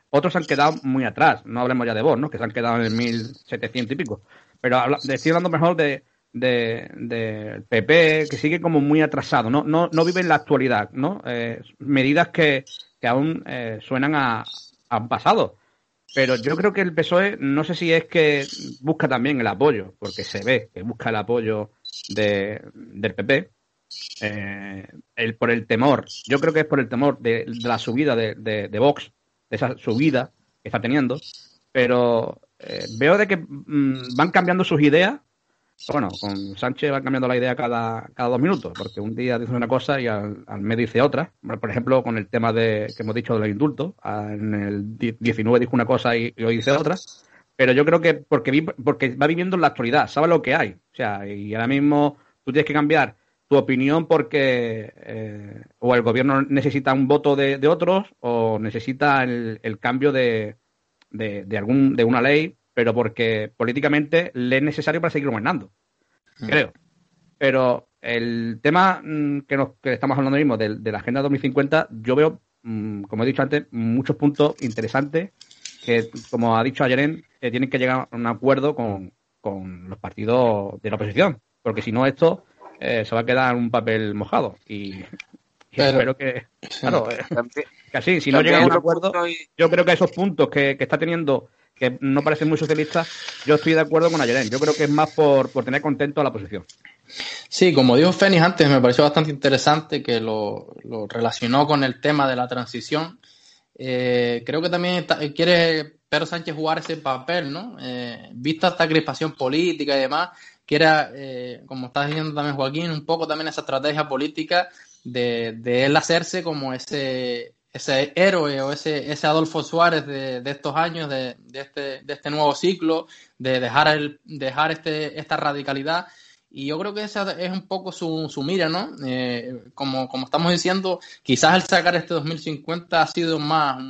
Otros han quedado muy atrás, no hablemos ya de vos, ¿no? Que se han quedado en el 1700 y pico. Pero estoy hablando mejor de, del de PP, que sigue como muy atrasado, no, no, no vive en la actualidad, ¿no? Eh, medidas que, que aún eh, suenan a, a, pasado. Pero yo creo que el PSOE, no sé si es que busca también el apoyo, porque se ve que busca el apoyo de, del PP, eh, el, por el temor, yo creo que es por el temor de, la subida de, de, Vox, de esa subida que está teniendo, pero veo de que mm, van cambiando sus ideas bueno, con Sánchez va cambiando la idea cada, cada dos minutos, porque un día dice una cosa y al, mes dice otra. Por ejemplo, con el tema de que hemos dicho de los indultos, en el 19 dijo una cosa y, hoy dice otra. Pero yo creo que porque, porque va viviendo en la actualidad, sabe lo que hay. O sea, y ahora mismo tú tienes que cambiar tu opinión porque eh, o el gobierno necesita un voto de, otros o necesita el cambio de, de, de, algún, de una ley pero porque políticamente le es necesario para seguir gobernando, mm. creo. Pero el tema mm, que, nos, que estamos hablando mismo de, la Agenda 2050, yo veo, mm, como he dicho antes, muchos puntos interesantes que, como ha dicho Ayeren, que tienen que llegar a un acuerdo con, los partidos de la oposición, porque si no esto eh, se va a quedar un papel mojado. Y, espero que, claro, eh, que así, si no llega a un acuerdo, yo creo que esos puntos que, que está teniendo que no parece muy socialista, yo estoy de acuerdo con Ayeren. Yo creo que es más por, tener contento a la oposición. Sí, como dijo Fénix antes, me pareció bastante interesante que lo, relacionó con el tema de la transición. Eh, creo que también quiere Pedro Sánchez jugar ese papel, ¿no? Eh, vista esta crispación política y demás, que era, eh, como está diciendo también Joaquín, un poco también esa estrategia política de, de él hacerse como ese, ese héroe o ese, ese Adolfo Suárez de, de estos años, de, de, este, de este nuevo ciclo, de dejar, el, dejar este, esta radicalidad. Y yo creo que esa es un poco su, su mira, ¿no? Eh, como, como estamos diciendo, quizás el sacar este 2050 ha sido más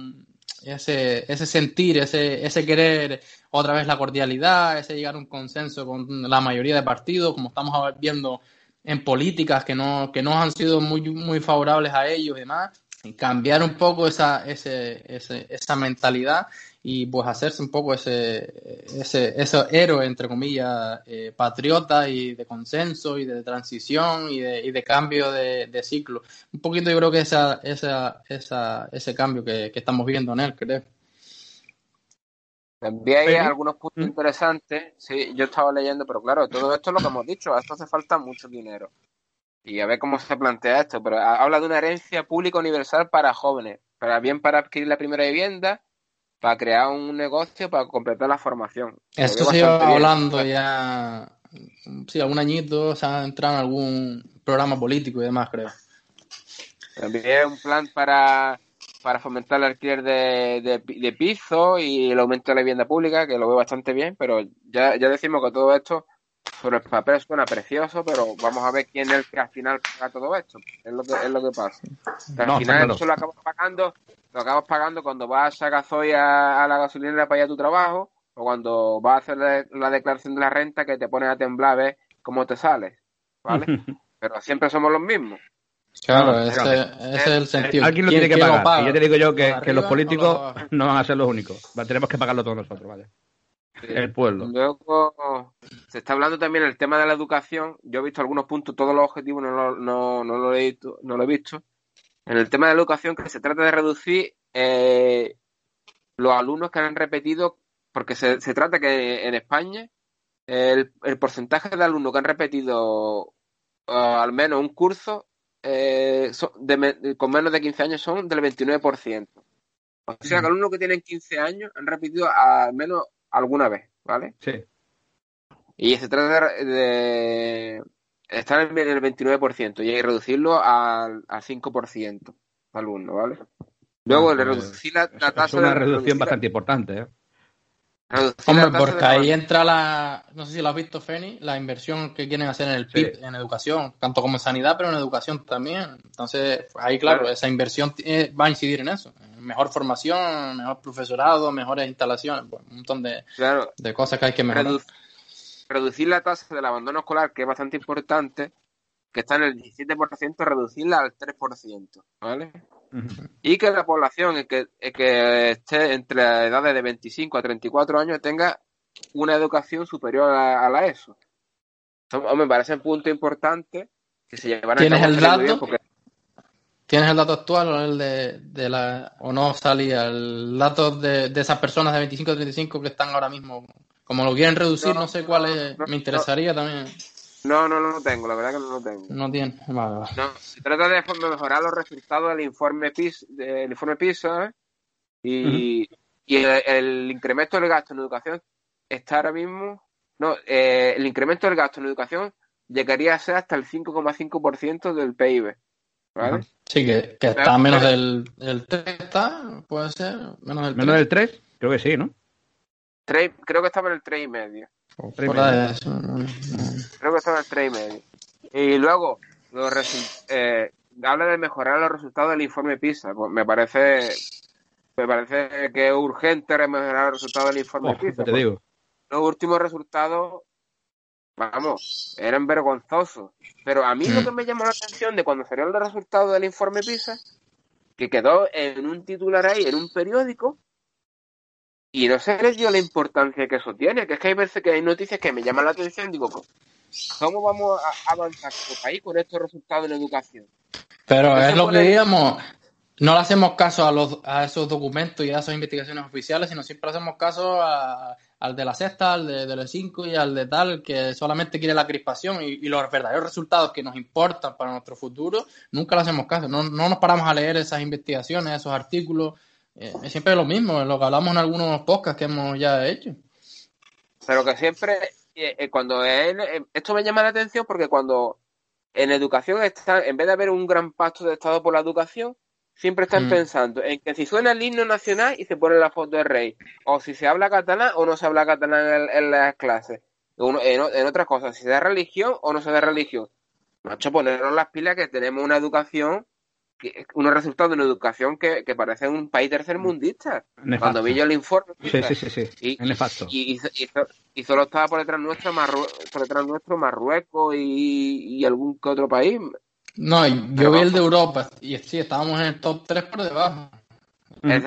ese, ese sentir, ese, ese querer otra vez la cordialidad, ese llegar a un consenso con la mayoría de partidos, como estamos viendo en políticas que no, que no han sido muy, muy favorables a ellos y demás cambiar un poco esa, ese, esa mentalidad y pues hacerse un poco ese, ese, ese héroe, entre comillas, eh, patriota y de consenso y de transición y de, y de cambio de, de, ciclo. Un poquito yo creo que esa, esa, esa, ese cambio que, que estamos viendo en él, creo. También hay algunos puntos ¿Mm? interesantes, sí, yo estaba leyendo, pero claro, todo esto es lo que hemos dicho, a esto hace falta mucho dinero y a ver cómo se plantea esto, pero habla de una herencia pública universal para jóvenes, para bien para adquirir la primera vivienda, para crear un negocio, para completar la formación. Esto se iba hablando ya, sí, algún añito, se ha entrado en algún programa político y demás, creo. También un plan para, para fomentar el alquiler de, de, piso y el aumento de la vivienda pública, que lo veo bastante bien, pero ya, ya decimos que todo esto sobre el papel suena precioso, pero vamos a ver quién es el que al final paga todo esto. Es lo que, es lo que pasa. al final eso lo acabas pagando, lo acabas pagando cuando vas a gasoil a, la gasolinera para ir a tu trabajo, o cuando vas a hacer la, declaración de la renta que te pone a temblar a ver cómo te sales. ¿Vale? *laughs* pero siempre somos los mismos. Claro, ese, es el sentido. Alguien lo tiene que pagar. Y yo te digo yo que, que los políticos no van a ser los únicos. Tenemos que pagarlo todos nosotros, ¿vale? el pueblo. Luego se está hablando también el tema de la educación. Yo he visto algunos puntos, todos los objetivos no, lo- no, no lo, he visto, no lo he visto. En el tema de la educación, que se trata de reducir eh, los alumnos que han repetido, porque se, se trata que en España el, el porcentaje de alumnos que han repetido ah, al menos un curso eh, son de con menos de 15 años son del 29%. O sea que alumnos que tienen 15 años han repetido al menos alguna vez, ¿vale? Sí. Y se trata de, de estar en el 29% y reducirlo al, al 5% alumnos, ¿vale? Luego, Ah, el pues, reducir la, la Es tasa una de reducción bastante importante, ¿eh? Reducir Hombre, porque ahí entra la, no sé si lo has visto, Feni, la inversión que quieren hacer en el PIB, Sí. en educación, tanto como en sanidad, pero en educación también. Entonces, ahí, claro, Claro. esa inversión eh, va a incidir en eso. Mejor formación, mejor profesorado, mejores instalaciones, pues, un montón de, Claro, de cosas que hay que mejorar. redu- reducir la tasa del abandono escolar, que es bastante importante, que está en el 17%, reducirla al 3%, ¿vale? Y que la población que, que esté entre las edades de 25 a 34 años tenga una educación superior a, a la ESO. Eso, hombre, me parece un punto importante que se llevará a ¿Tienes cabo el muy dato? porque ¿Tienes el dato actual o el de, de la o no salía el dato de, de esas personas de 25 a 35 que están ahora mismo? Como lo quieren reducir, No, no, sé cuál es, no, me interesaría también. No, no, no lo tengo, la verdad que no lo tengo. No tiene. Vale, vale. No, se trata de mejorar los resultados del informe PISA, del informe PISA ¿eh? y, y el, el incremento del gasto en educación está ahora mismo, no, eh, el incremento del gasto en educación llegaría a ser hasta el 5,5% del PIB, ¿vale? Sí, que, que está menos del, del 3, está, puede ser, menos del 3. ¿Menos del 3? Creo que sí, ¿no? Tres- creo que estaba en el 3,5. Y medio. eso, no, no. Creo que estaba en el 3,5. Y luego, los eh, habla de mejorar los resultados del informe PISA. Pues me parece me parece que es urgente mejorar los resultados del informe Oh, PISA. te digo. los últimos resultados, vamos, eran vergonzosos. Pero a mí lo Mm. que me llamó la atención de cuando salieron los resultados del informe PISA, que quedó en un titular ahí, en un periódico, y no se les dio la importancia que eso tiene, que es que hay veces que hay noticias que me llaman la atención, digo, pues, ¿cómo vamos a avanzar como país con estos resultados en educación? Pero es lo que digamos, no le hacemos caso a, los, a esos documentos y a esas investigaciones oficiales, sino siempre hacemos caso a- al de la sexta, al de, de los cinco y al de tal, que solamente quiere la crispación y, y los verdaderos resultados que nos importan para nuestro futuro, nunca le hacemos caso. No, no nos paramos a leer esas investigaciones, esos artículos. Eh, es siempre lo mismo, es lo que hablamos en algunos podcasts que hemos ya hecho. Pero que siempre, eh, eh, cuando es- esto me llama la atención porque cuando en educación está, en vez de haber un gran pacto de Estado por la educación, siempre están Mm. pensando en que si suena el himno nacional y se pone la foto del rey, o si se habla catalán o no se habla catalán en, en las clases, Uno- en, en otras cosas, si se da religión o no se da religión. Macho, ponernos las pilas que tenemos una educación, que, unos resultados de una educación que, que parece un país tercermundista. Nefasto. Cuando vi yo el informe, Sí, sí, sí, sí. y, y, y, y so- y solo estaba por detrás nuestro, Marrue- por detrás nuestro Marruecos y, y algún que otro país. No, yo Pero vi el de Europa y sí, estábamos en el top 3 por debajo. Que-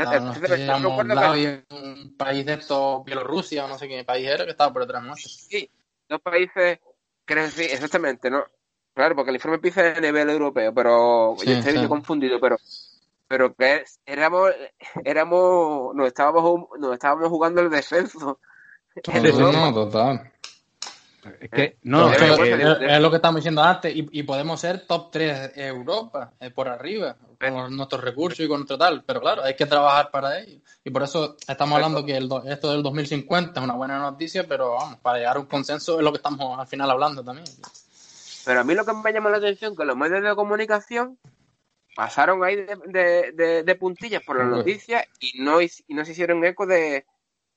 Latvia, un país de estos, Bielorrusia o no sé qué país era que estaba por detrás nuestro. Sí, dos países que sí, exactamente, ¿no? Claro, porque el informe es a nivel europeo, pero Sí, yo estoy confundido, pero pero que éramos éramos nos estábamos nos estábamos jugando el descenso. No, no, total. Es que, no, eh, es es, que- es- lo que estamos diciendo antes, y, y podemos ser top 3 Europa, eh, por arriba, con nuestros recursos y con nuestro tal, pero claro, hay que trabajar para ello. Y por eso estamos hablando que el do- esto del 2050 es una buena noticia, pero vamos, para llegar a un consenso es lo que estamos al final hablando también. Pero a mí lo que me llama la atención es que los medios de comunicación pasaron ahí de, de, de- de puntillas por las noticias y no, y no se hicieron eco de,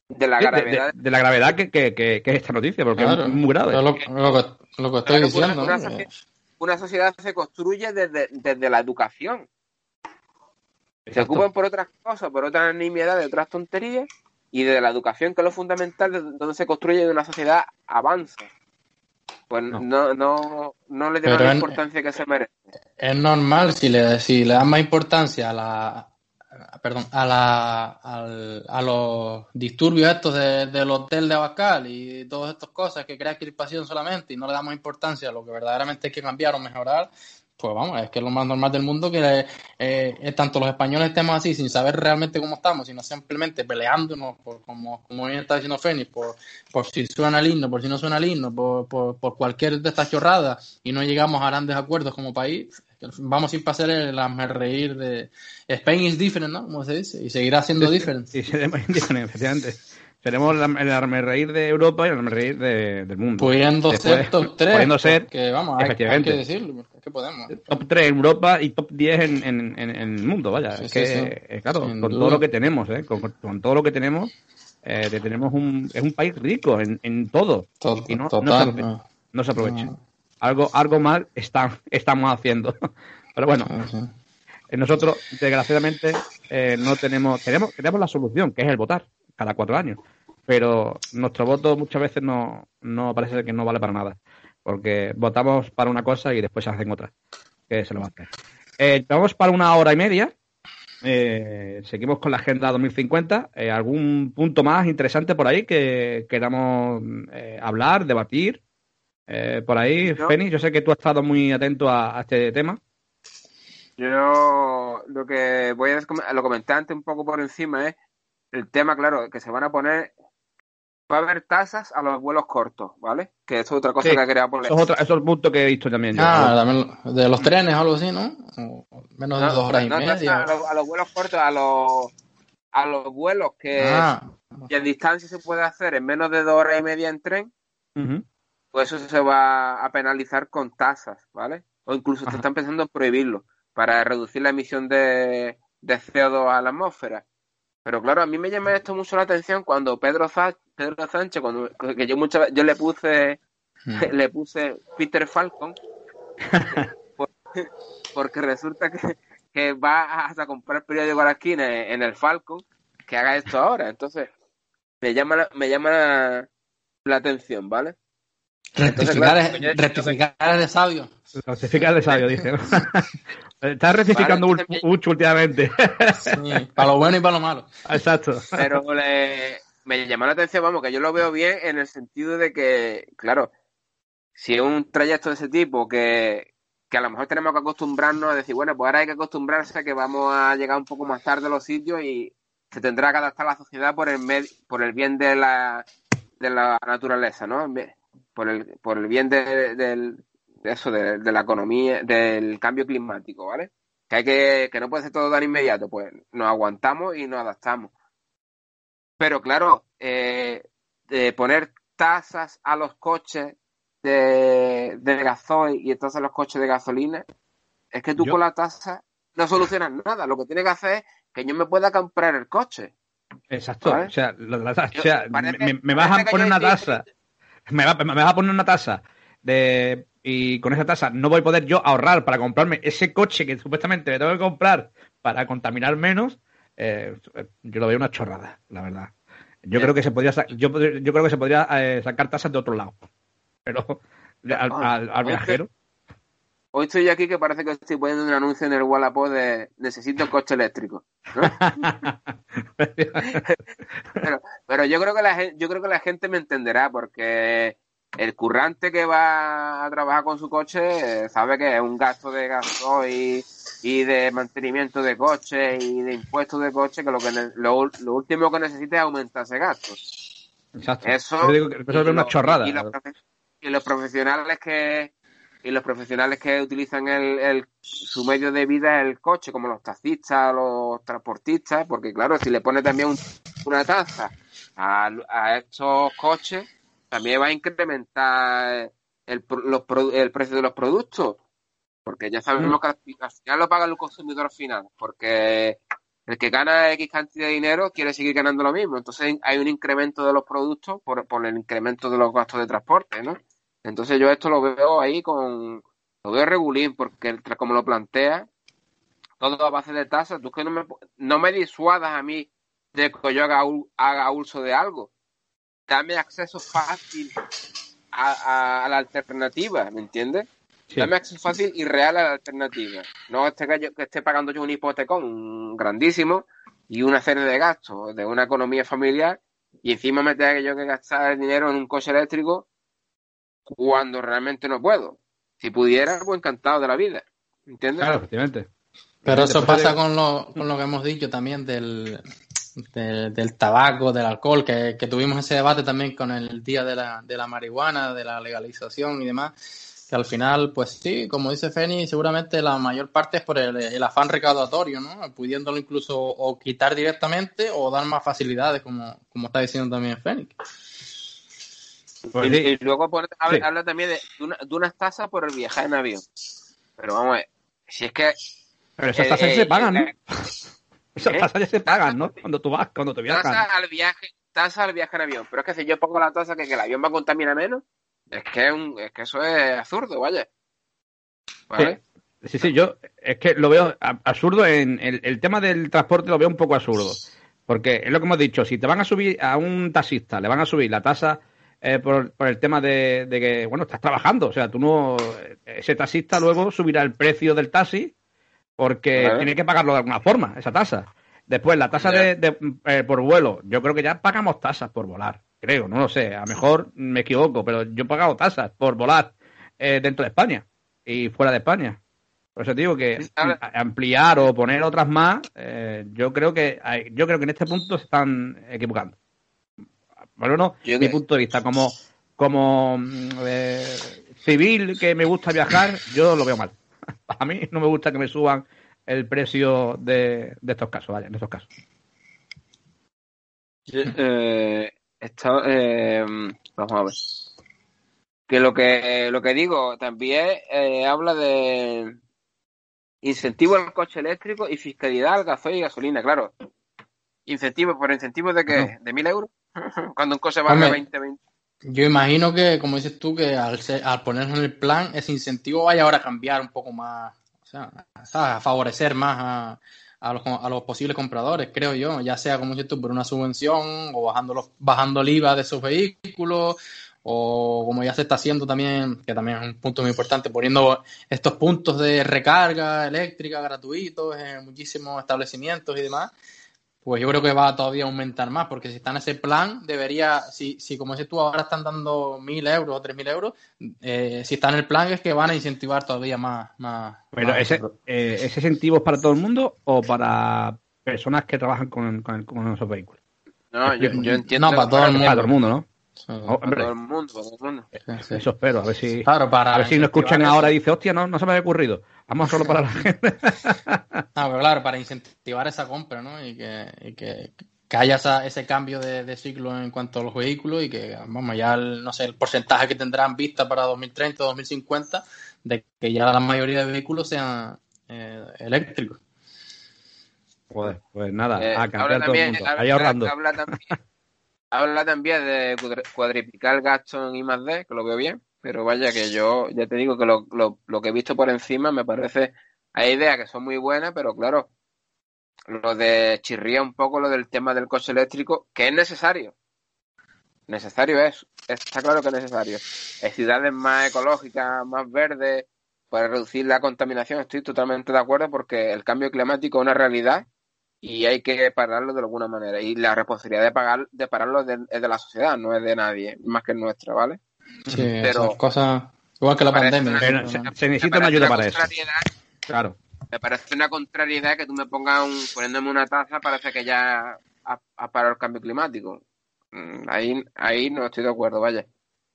de la de, de- gravedad. de la gravedad que, que, que- que es esta noticia, porque Claro, es muy grave. es lo, lo que, lo que estoy Claro, diciendo. una- ¿no? una Una sociedad se construye desde, desde la educación. Se ocupan por otras cosas, por otras nimiedades, otras tonterías, y desde la educación, que es lo fundamental, donde se construye una sociedad avanza. Pues No. no, no, no le Pero la en- importancia que se merece. Es normal si le, si le dan más importancia a la, perdón, a, la, al- a los disturbios estos de- del hotel de Abascal y todas estas cosas que crea crispación solamente y no le damos importancia a lo que verdaderamente hay que cambiar o mejorar, pues vamos, es que es lo más normal del mundo que eh, eh, tanto los españoles estemos así sin saber realmente cómo estamos, sino simplemente peleándonos, por, como, como bien está diciendo Fénix, por, por si suena el himno, por si no suena el himno, por, por, por cualquier de estas chorradas y no llegamos a grandes acuerdos como país, es que vamos sin pasar el reír de Spain is different, ¿no? Como se dice, y seguirá siendo different. Y seremos indígenas, efectivamente. Seremos la- el arme reír de Europa y el arme reír de- del mundo. Pudiendo Después, ser top 3, pudiendo ser, que vamos, hay, hay que decirlo, es que podemos. top 3 en Europa y top 10 en, en, en- en el mundo, vaya. Sí, es sí, que, sí. eh, claro, Sin con duda. todo lo que tenemos, ¿eh? con, con todo lo que tenemos, eh, tenemos un, es un país rico en, en todo. To- y no, se aprovecha. no. No se aprovecha. Algo, algo mal está, estamos haciendo. *laughs* Pero bueno, eh, nosotros, desgraciadamente, eh, no tenemos, tenemos, tenemos la solución, que es el votar cada cuatro años. Pero nuestro voto muchas veces no, no parece que no vale para nada. Porque votamos para una cosa y después se hacen otra. Que se lo va a hacer. Eh, vamos para una hora y media. Eh, seguimos con la agenda 2050. Eh, ¿Algún punto más interesante por ahí que queramos eh, hablar, debatir? Eh, por ahí, Yo- Feni, yo sé que tú has estado muy atento a, a este tema. Yo lo que voy a lo comenté antes un poco por encima es el tema, claro, que se van a poner, va a haber tasas a los vuelos cortos, ¿vale? Que eso es otra cosa Sí, que quería poner. Eso es, eso es el punto que he visto también. yo. Ah, también de los trenes o algo así, ¿no? O menos de dos horas y no, media. a, los, a los vuelos cortos, a los a los vuelos que, Ah, que en distancia se puede hacer en menos de dos horas y media en tren, pues eso se va a penalizar con tasas, ¿vale? O incluso se Ajá. están pensando en prohibirlo para reducir la emisión de, de CO2 a la atmósfera. Pero claro, a mí me llama esto mucho la atención cuando Pedro, Sa- Pedro Sánchez, cuando, que yo yo le puse mm. *laughs* le puse Peter Falcon *laughs* por- porque resulta que, que va a comprar periódico a la esquina en, el Falcon que haga esto ahora. Entonces, me llama la, me llama la, la atención, ¿vale? Entonces, rectificar, claro, es, yo- rectificar es de sabio. Rectificar de sabio, dice. ¿no? *laughs* Estás rectificando Vale, mucho últimamente. Sí, para lo bueno y para lo malo. Exacto. Pero le- me llama la atención, vamos, que yo lo veo bien en el sentido de que, claro, si es un trayecto de ese tipo que, que a lo mejor tenemos que acostumbrarnos a decir, bueno, pues ahora hay que acostumbrarse a que vamos a llegar un poco más tarde a los sitios y se tendrá que adaptar la sociedad por el med- por el bien de la, de la naturaleza, ¿no? Por el, por el bien de, de eso, de, de la economía, del cambio climático, ¿vale? Que hay que, que no puede ser todo tan inmediato, pues nos aguantamos y nos adaptamos. Pero claro, eh, de poner tasas a los coches de, de gasoil y tasas a los coches de gasolina, es que tú Yo- con la tasa no solucionas nada. Lo que tienes que hacer es que yo me pueda comprar el coche. Exacto. O sea, la o sea, parece- me, me vas a poner una estoy- tasa. Me, va- me vas a poner una tasa de y con esa tasa no voy a poder yo ahorrar para comprarme ese coche que supuestamente me tengo que comprar para contaminar menos. eh, yo lo veo una chorrada, la verdad. Yo creo que se podría yo, yo creo que se podría eh, sacar tasas de otro lado. Pero al, Ah, al- al oye, viajero. Hoy estoy aquí que parece que estoy poniendo un anuncio en el Wallapop de necesito un coche eléctrico. ¿no? pero, pero yo creo que la gente, yo creo que la gente me entenderá porque el currante que va a trabajar con su coche eh, sabe que es un gasto de gasoil y de mantenimiento de coche y de impuestos de coche que lo que ne- lo, lo último que necesita es aumentar ese gasto. Exacto. Eso, Yo digo que eso es una lo- chorrada. Y los, profe- y los profesionales que y los profesionales que utilizan el, el- su medio de vida el coche, como los taxistas, los transportistas, porque claro, si le pone también un- una tasa a, a estos coches, también va a incrementar el, los el precio de los productos, porque ya sabemos que al fi- al final lo paga el consumidor final, porque el que gana X cantidad de dinero quiere seguir ganando lo mismo. Entonces hay un incremento de los productos por, por el incremento de los gastos de transporte, ¿no? Entonces yo esto lo veo ahí con... Lo veo regulín porque como lo plantea, todo a base de tasas. Tú que no me, no me disuadas a mí de que yo haga, haga uso de algo. Dame acceso fácil a, a- a la alternativa, ¿me entiendes? Dame acceso fácil y real a la alternativa. No esté que, yo, que esté pagando yo un hipotecón grandísimo y una serie de gastos de una economía familiar y encima me tenga que yo que gastar el dinero en un coche eléctrico cuando realmente no puedo. Si pudiera, pues encantado de la vida. ¿Entiendes? Claro, efectivamente. Pero eso pasa con lo, con lo que hemos dicho también del, del, del tabaco, del alcohol, que, que tuvimos ese debate también con el día de la, de la marihuana, de la legalización y demás, que al final, pues sí, como dice Feni, seguramente la mayor parte es por el, el afán recaudatorio, ¿no? Pudiéndolo incluso o quitar directamente o dar más facilidades, como, como está diciendo también Feni. Pues y, sí. y luego pone- habla, Sí. habla también de, una- de unas tasas por el viajar en avión. Pero vamos a ver, si es que Pero esas Eh, tasas eh, se pagan, ¿no? eh, *laughs* Esas ¿eh? tasas ya se pagan, ¿no? Cuando tú vas, cuando te viajas. tasa al viaje, tasa al viaje en avión. Pero es que si yo pongo la tasa que, que el avión va a contaminar menos, es que, es un- es que eso es absurdo, vaya. ¿Vale? Sí, sí, yo es que lo veo absurdo en el, el tema del transporte lo veo un poco absurdo. Porque es lo que hemos dicho, si te van a subir a un taxista, le van a subir la tasa eh, por, por el tema de, de que, bueno, estás trabajando, o sea, tú no, ese taxista luego subirá el precio del taxi porque Claro. tiene que pagarlo de alguna forma, esa tasa. Después, la tasa de, de, eh, por vuelo, yo creo que ya pagamos tasas por volar, creo, no lo sé, a lo mejor me equivoco, pero yo he pagado tasas por volar eh, dentro de España y fuera de España. Por eso te digo que ampliar o poner otras más, eh, yo creo que hay- yo creo que en este punto se están equivocando. Bueno, no, Yo mi que- punto de vista como como mm, eh, civil que me gusta viajar, yo lo veo mal. *laughs* A mí no me gusta que me suban el precio de, de estos casos, vaya, en estos casos. Eh, está- eh, vamos a ver. Que lo que lo que digo también eh, habla de incentivo al coche eléctrico y fiscalidad al gasoil y gasolina, claro. Incentivo, por incentivo de que de mil euros. *laughs* Cuando un coche Hombre. 20, 20. Yo imagino que, como dices tú, que al, ser- al ponerlo en el plan, ese incentivo vaya ahora a cambiar un poco más, o sea, ¿sabes? a favorecer más a, a los, a los posibles compradores, creo yo, ya sea, como dices tú, por una subvención o bajando, los, bajando el IVA de esos vehículos, o como ya se está haciendo también, que también es un punto muy importante, poniendo estos puntos de recarga eléctrica gratuitos en muchísimos establecimientos y demás. Pues yo creo que va a todavía aumentar más, porque si está en ese plan, debería, si, si como dices tú, ahora están dando mil euros o tres mil euros, eh, si está en el plan es que van a incentivar todavía más. más Pero más ese, eh, ¿ese incentivo es para todo el mundo o para personas que trabajan con, con, con esos vehículos? No, yo, yo entiendo. No, para todo el mundo. Para todo el mundo, ¿no? Sí, Oh, todo el mundo, para todo el mundo. sí, sí. eso espero, a ver si, Claro, para a ver si nos escuchan ahora y eso. dice, hostia, no, no se me había ocurrido. Vamos solo para la gente. *laughs* Ah, pero claro, para incentivar esa compra, ¿no? Y que, y que, que haya esa- ese cambio de, de ciclo en cuanto a los vehículos y que, vamos, ya, el, no sé, el porcentaje que tendrán vista para 2030 o 2050 de que ya la mayoría de vehículos sean eh, eléctricos. Joder, pues nada, Eh, a cambiar todo el mundo. habla- Ahí ahorrando. habla también, habla también de cuadri- cuadriplicar el gasto en I más D, que lo veo bien, pero vaya que yo ya te digo que lo, lo, lo que he visto por encima me parece, hay ideas que son muy buenas, pero claro, lo de chirría un poco lo del tema del coche eléctrico, que es necesario. Necesario es, está claro que es necesario. En ciudades más ecológicas, más verdes, para reducir la contaminación, estoy totalmente de acuerdo porque el cambio climático es una realidad y hay que pararlo de alguna manera. Y la responsabilidad de pagar, de pararlo es de, es de la sociedad, no es de nadie, más que nuestra, ¿vale? Sí, Pero- esas cosas, igual que la pandemia. una- Pero ¿no? se, necesita una ayuda para eso. Claro. Me parece una contrariedad que tú me pongas un, poniéndome una taza, parece que ya ha, ha parado el cambio climático. Mm, Ahí, ahí no estoy de acuerdo, vaya.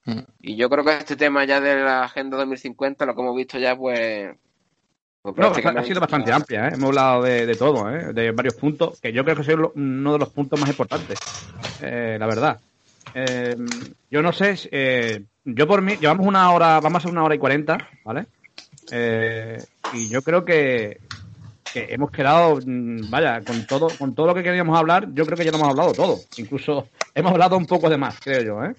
Mm. Y yo creo que este tema ya de la Agenda 2050, lo que hemos visto ya, pues... pues No, ha sido bastante amplia, ¿eh? hemos hablado de, de todo, ¿eh? de varios puntos, que yo creo que es uno de los puntos más importantes, eh, la verdad. Yo no sé, yo por mí, llevamos una hora, vamos a hacer una hora y cuarenta, ¿vale? Y yo creo que, que hemos quedado, mm, vaya, con todo, con todo lo que queríamos hablar, yo creo que ya lo hemos hablado todo. Incluso *laughs* hemos hablado un poco de más, creo yo, ¿eh?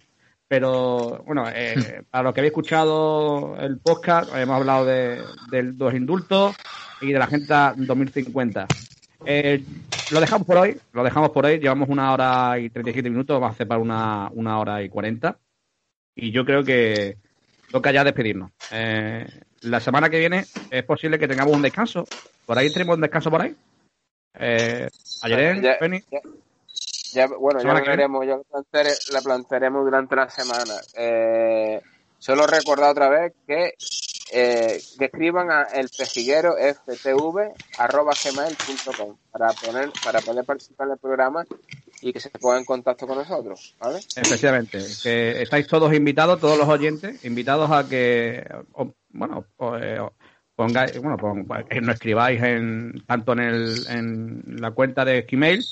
Pero bueno, *laughs* eh, para los que habéis escuchado el podcast, hemos hablado de, de los indultos y de la Agenda 2050. Eh, lo dejamos por hoy, lo dejamos por hoy. Llevamos una hora y 37 minutos, vamos a hacer para una, una hora y 40. Y yo creo que toca ya despedirnos. Eh, la semana que viene es posible que tengamos un descanso. ¿Por ahí tenemos un descanso por ahí? Eh, ayer, Ya- ya- ya, bueno, ya veremos, ya lo planteare- la plantearemos durante la semana. Eh, solo recordar otra vez que, eh, que escriban a el pejiguero ftv@gmail.com para poner para poder participar en el programa y que se pongan en contacto con nosotros, ¿vale? Efectivamente, que estáis todos invitados, todos los oyentes, invitados a que, bueno, eh, pongáis, bueno, pon- nos escribáis en, tanto en, el, en la cuenta de Gmail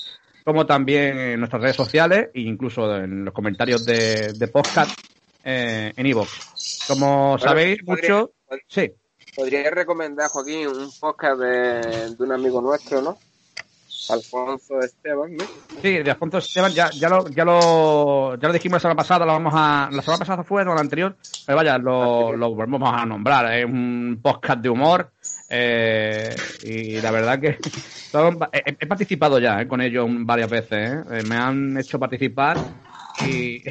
como también en nuestras redes sociales e incluso en los comentarios de, de podcast eh, en iVoox. Como sabéis podría- mucho, pod- sí, Podría recomendar, Joaquín, un podcast de, de un amigo nuestro, ¿no? Alfonso Esteban, ¿no? Sí, de Alfonso Esteban ya, ya, lo, ya, lo, ya lo dijimos la semana pasada, lo vamos a, la semana pasada fue, o la anterior, pero vaya, lo, lo volvemos a nombrar. Es un podcast de humor eh, y la verdad que son- he, he participado ya eh, con ellos varias veces. eh. Eh, Me han hecho participar y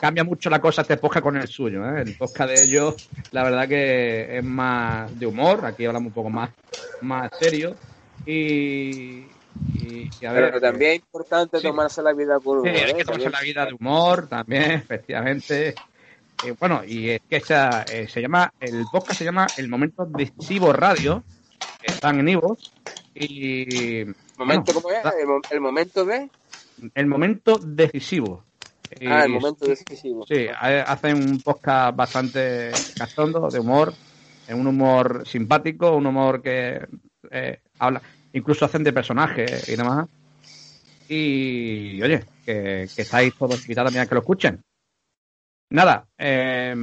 cambia mucho la cosa este podcast con el suyo. eh. El podcast de ellos, la verdad que es más de humor, aquí hablamos un poco más, más serio y... y- y a ver, Pero también es importante sí. tomarse la vida con Sí, humor, hay ¿eh? que tomarse la vida de humor también, efectivamente. Eh, bueno, y es que esa, eh, se llama, el podcast se llama El Momento Decisivo Radio, están en Ivo, y ¿Momento bueno, cómo es? ¿El, mo- el momento de? El Momento Decisivo. Ah, el momento decisivo. Sí, ha- hacen un podcast bastante cachondo, de humor, un humor simpático, un humor que eh, habla, incluso hacen de personajes y demás. Y oye, que, que estáis todos invitados también a que lo escuchen. Nada, eh,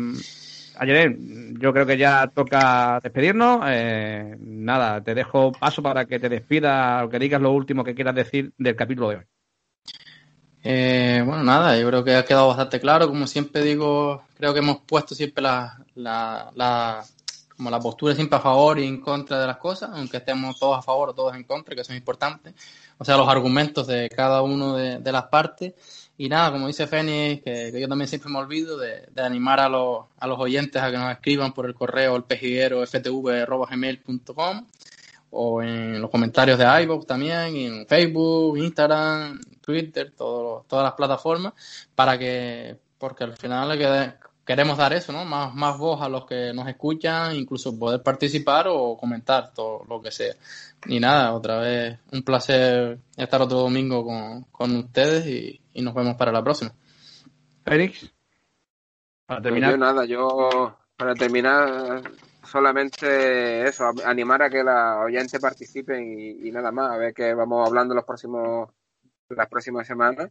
ayer yo creo que ya toca despedirnos. eh, nada, te dejo paso para que te despidas o que digas lo último que quieras decir del capítulo de hoy. Eh, bueno, nada, yo creo que ha quedado bastante claro. Como siempre digo, creo que hemos puesto siempre la, la, la, como la postura siempre a favor y en contra de las cosas, aunque estemos todos a favor o todos en contra, que eso es importante. O sea, los argumentos de cada uno de, de las partes. Y nada, como dice Fénix, que, que yo también siempre me olvido de, de animar a los, a los oyentes a que nos escriban por el correo el pejiguero ftv.gmail.com o en los comentarios de iVoox también, en Facebook, Instagram, Twitter, todo- todas las plataformas, para que, porque al final quede- queremos dar eso, ¿no? Más, más voz a los que nos escuchan, incluso poder participar o comentar todo lo que sea. Y nada, otra vez un placer estar otro domingo con, con ustedes y, y nos vemos para la próxima. Félix, para Pues terminar. yo nada, yo para terminar solamente eso, a- animar a que los oyentes participen y, y nada más, a ver que vamos hablando los próximos las próximas semanas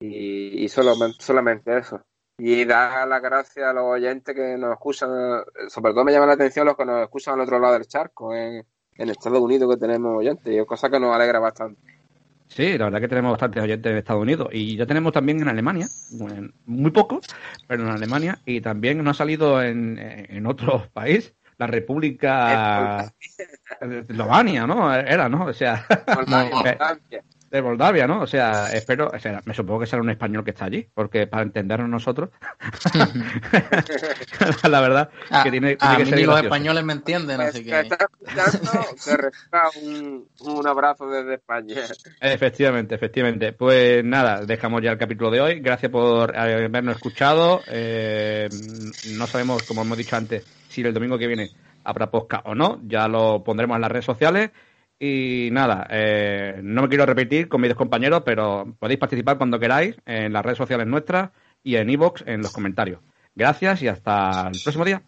y, y solo, solamente eso. Y dar las gracias a los oyentes que nos escuchan, sobre todo me llama la atención los que nos escuchan al otro lado del charco, en, en Estados Unidos que tenemos oyentes, y es cosa que nos alegra bastante. Sí, la verdad que tenemos bastantes oyentes en Estados Unidos y ya tenemos también en Alemania, muy pocos, pero en Alemania y también nos ha salido en, en otro *laughs* país, la República de Eslovenia, ¿no? Era, ¿no? O sea, *laughs* Moldavia. De Moldavia, ¿no? O sea, espero, o sea, me supongo que será un español que está allí, porque para entendernos nosotros, *laughs* la verdad que tiene, a tiene que mí ser ni los españoles me entienden, así que que... está reciba un, un abrazo desde España. Efectivamente, efectivamente. Pues nada, dejamos ya el capítulo de hoy. Gracias por habernos escuchado. Eh, no sabemos, como hemos dicho antes, si el domingo que viene habrá podcast o no. Ya lo pondremos en las redes sociales. Y nada, eh, no me quiero repetir con mis dos compañeros, pero podéis participar cuando queráis en las redes sociales nuestras y en iVoox en los comentarios. Gracias y hasta el próximo día.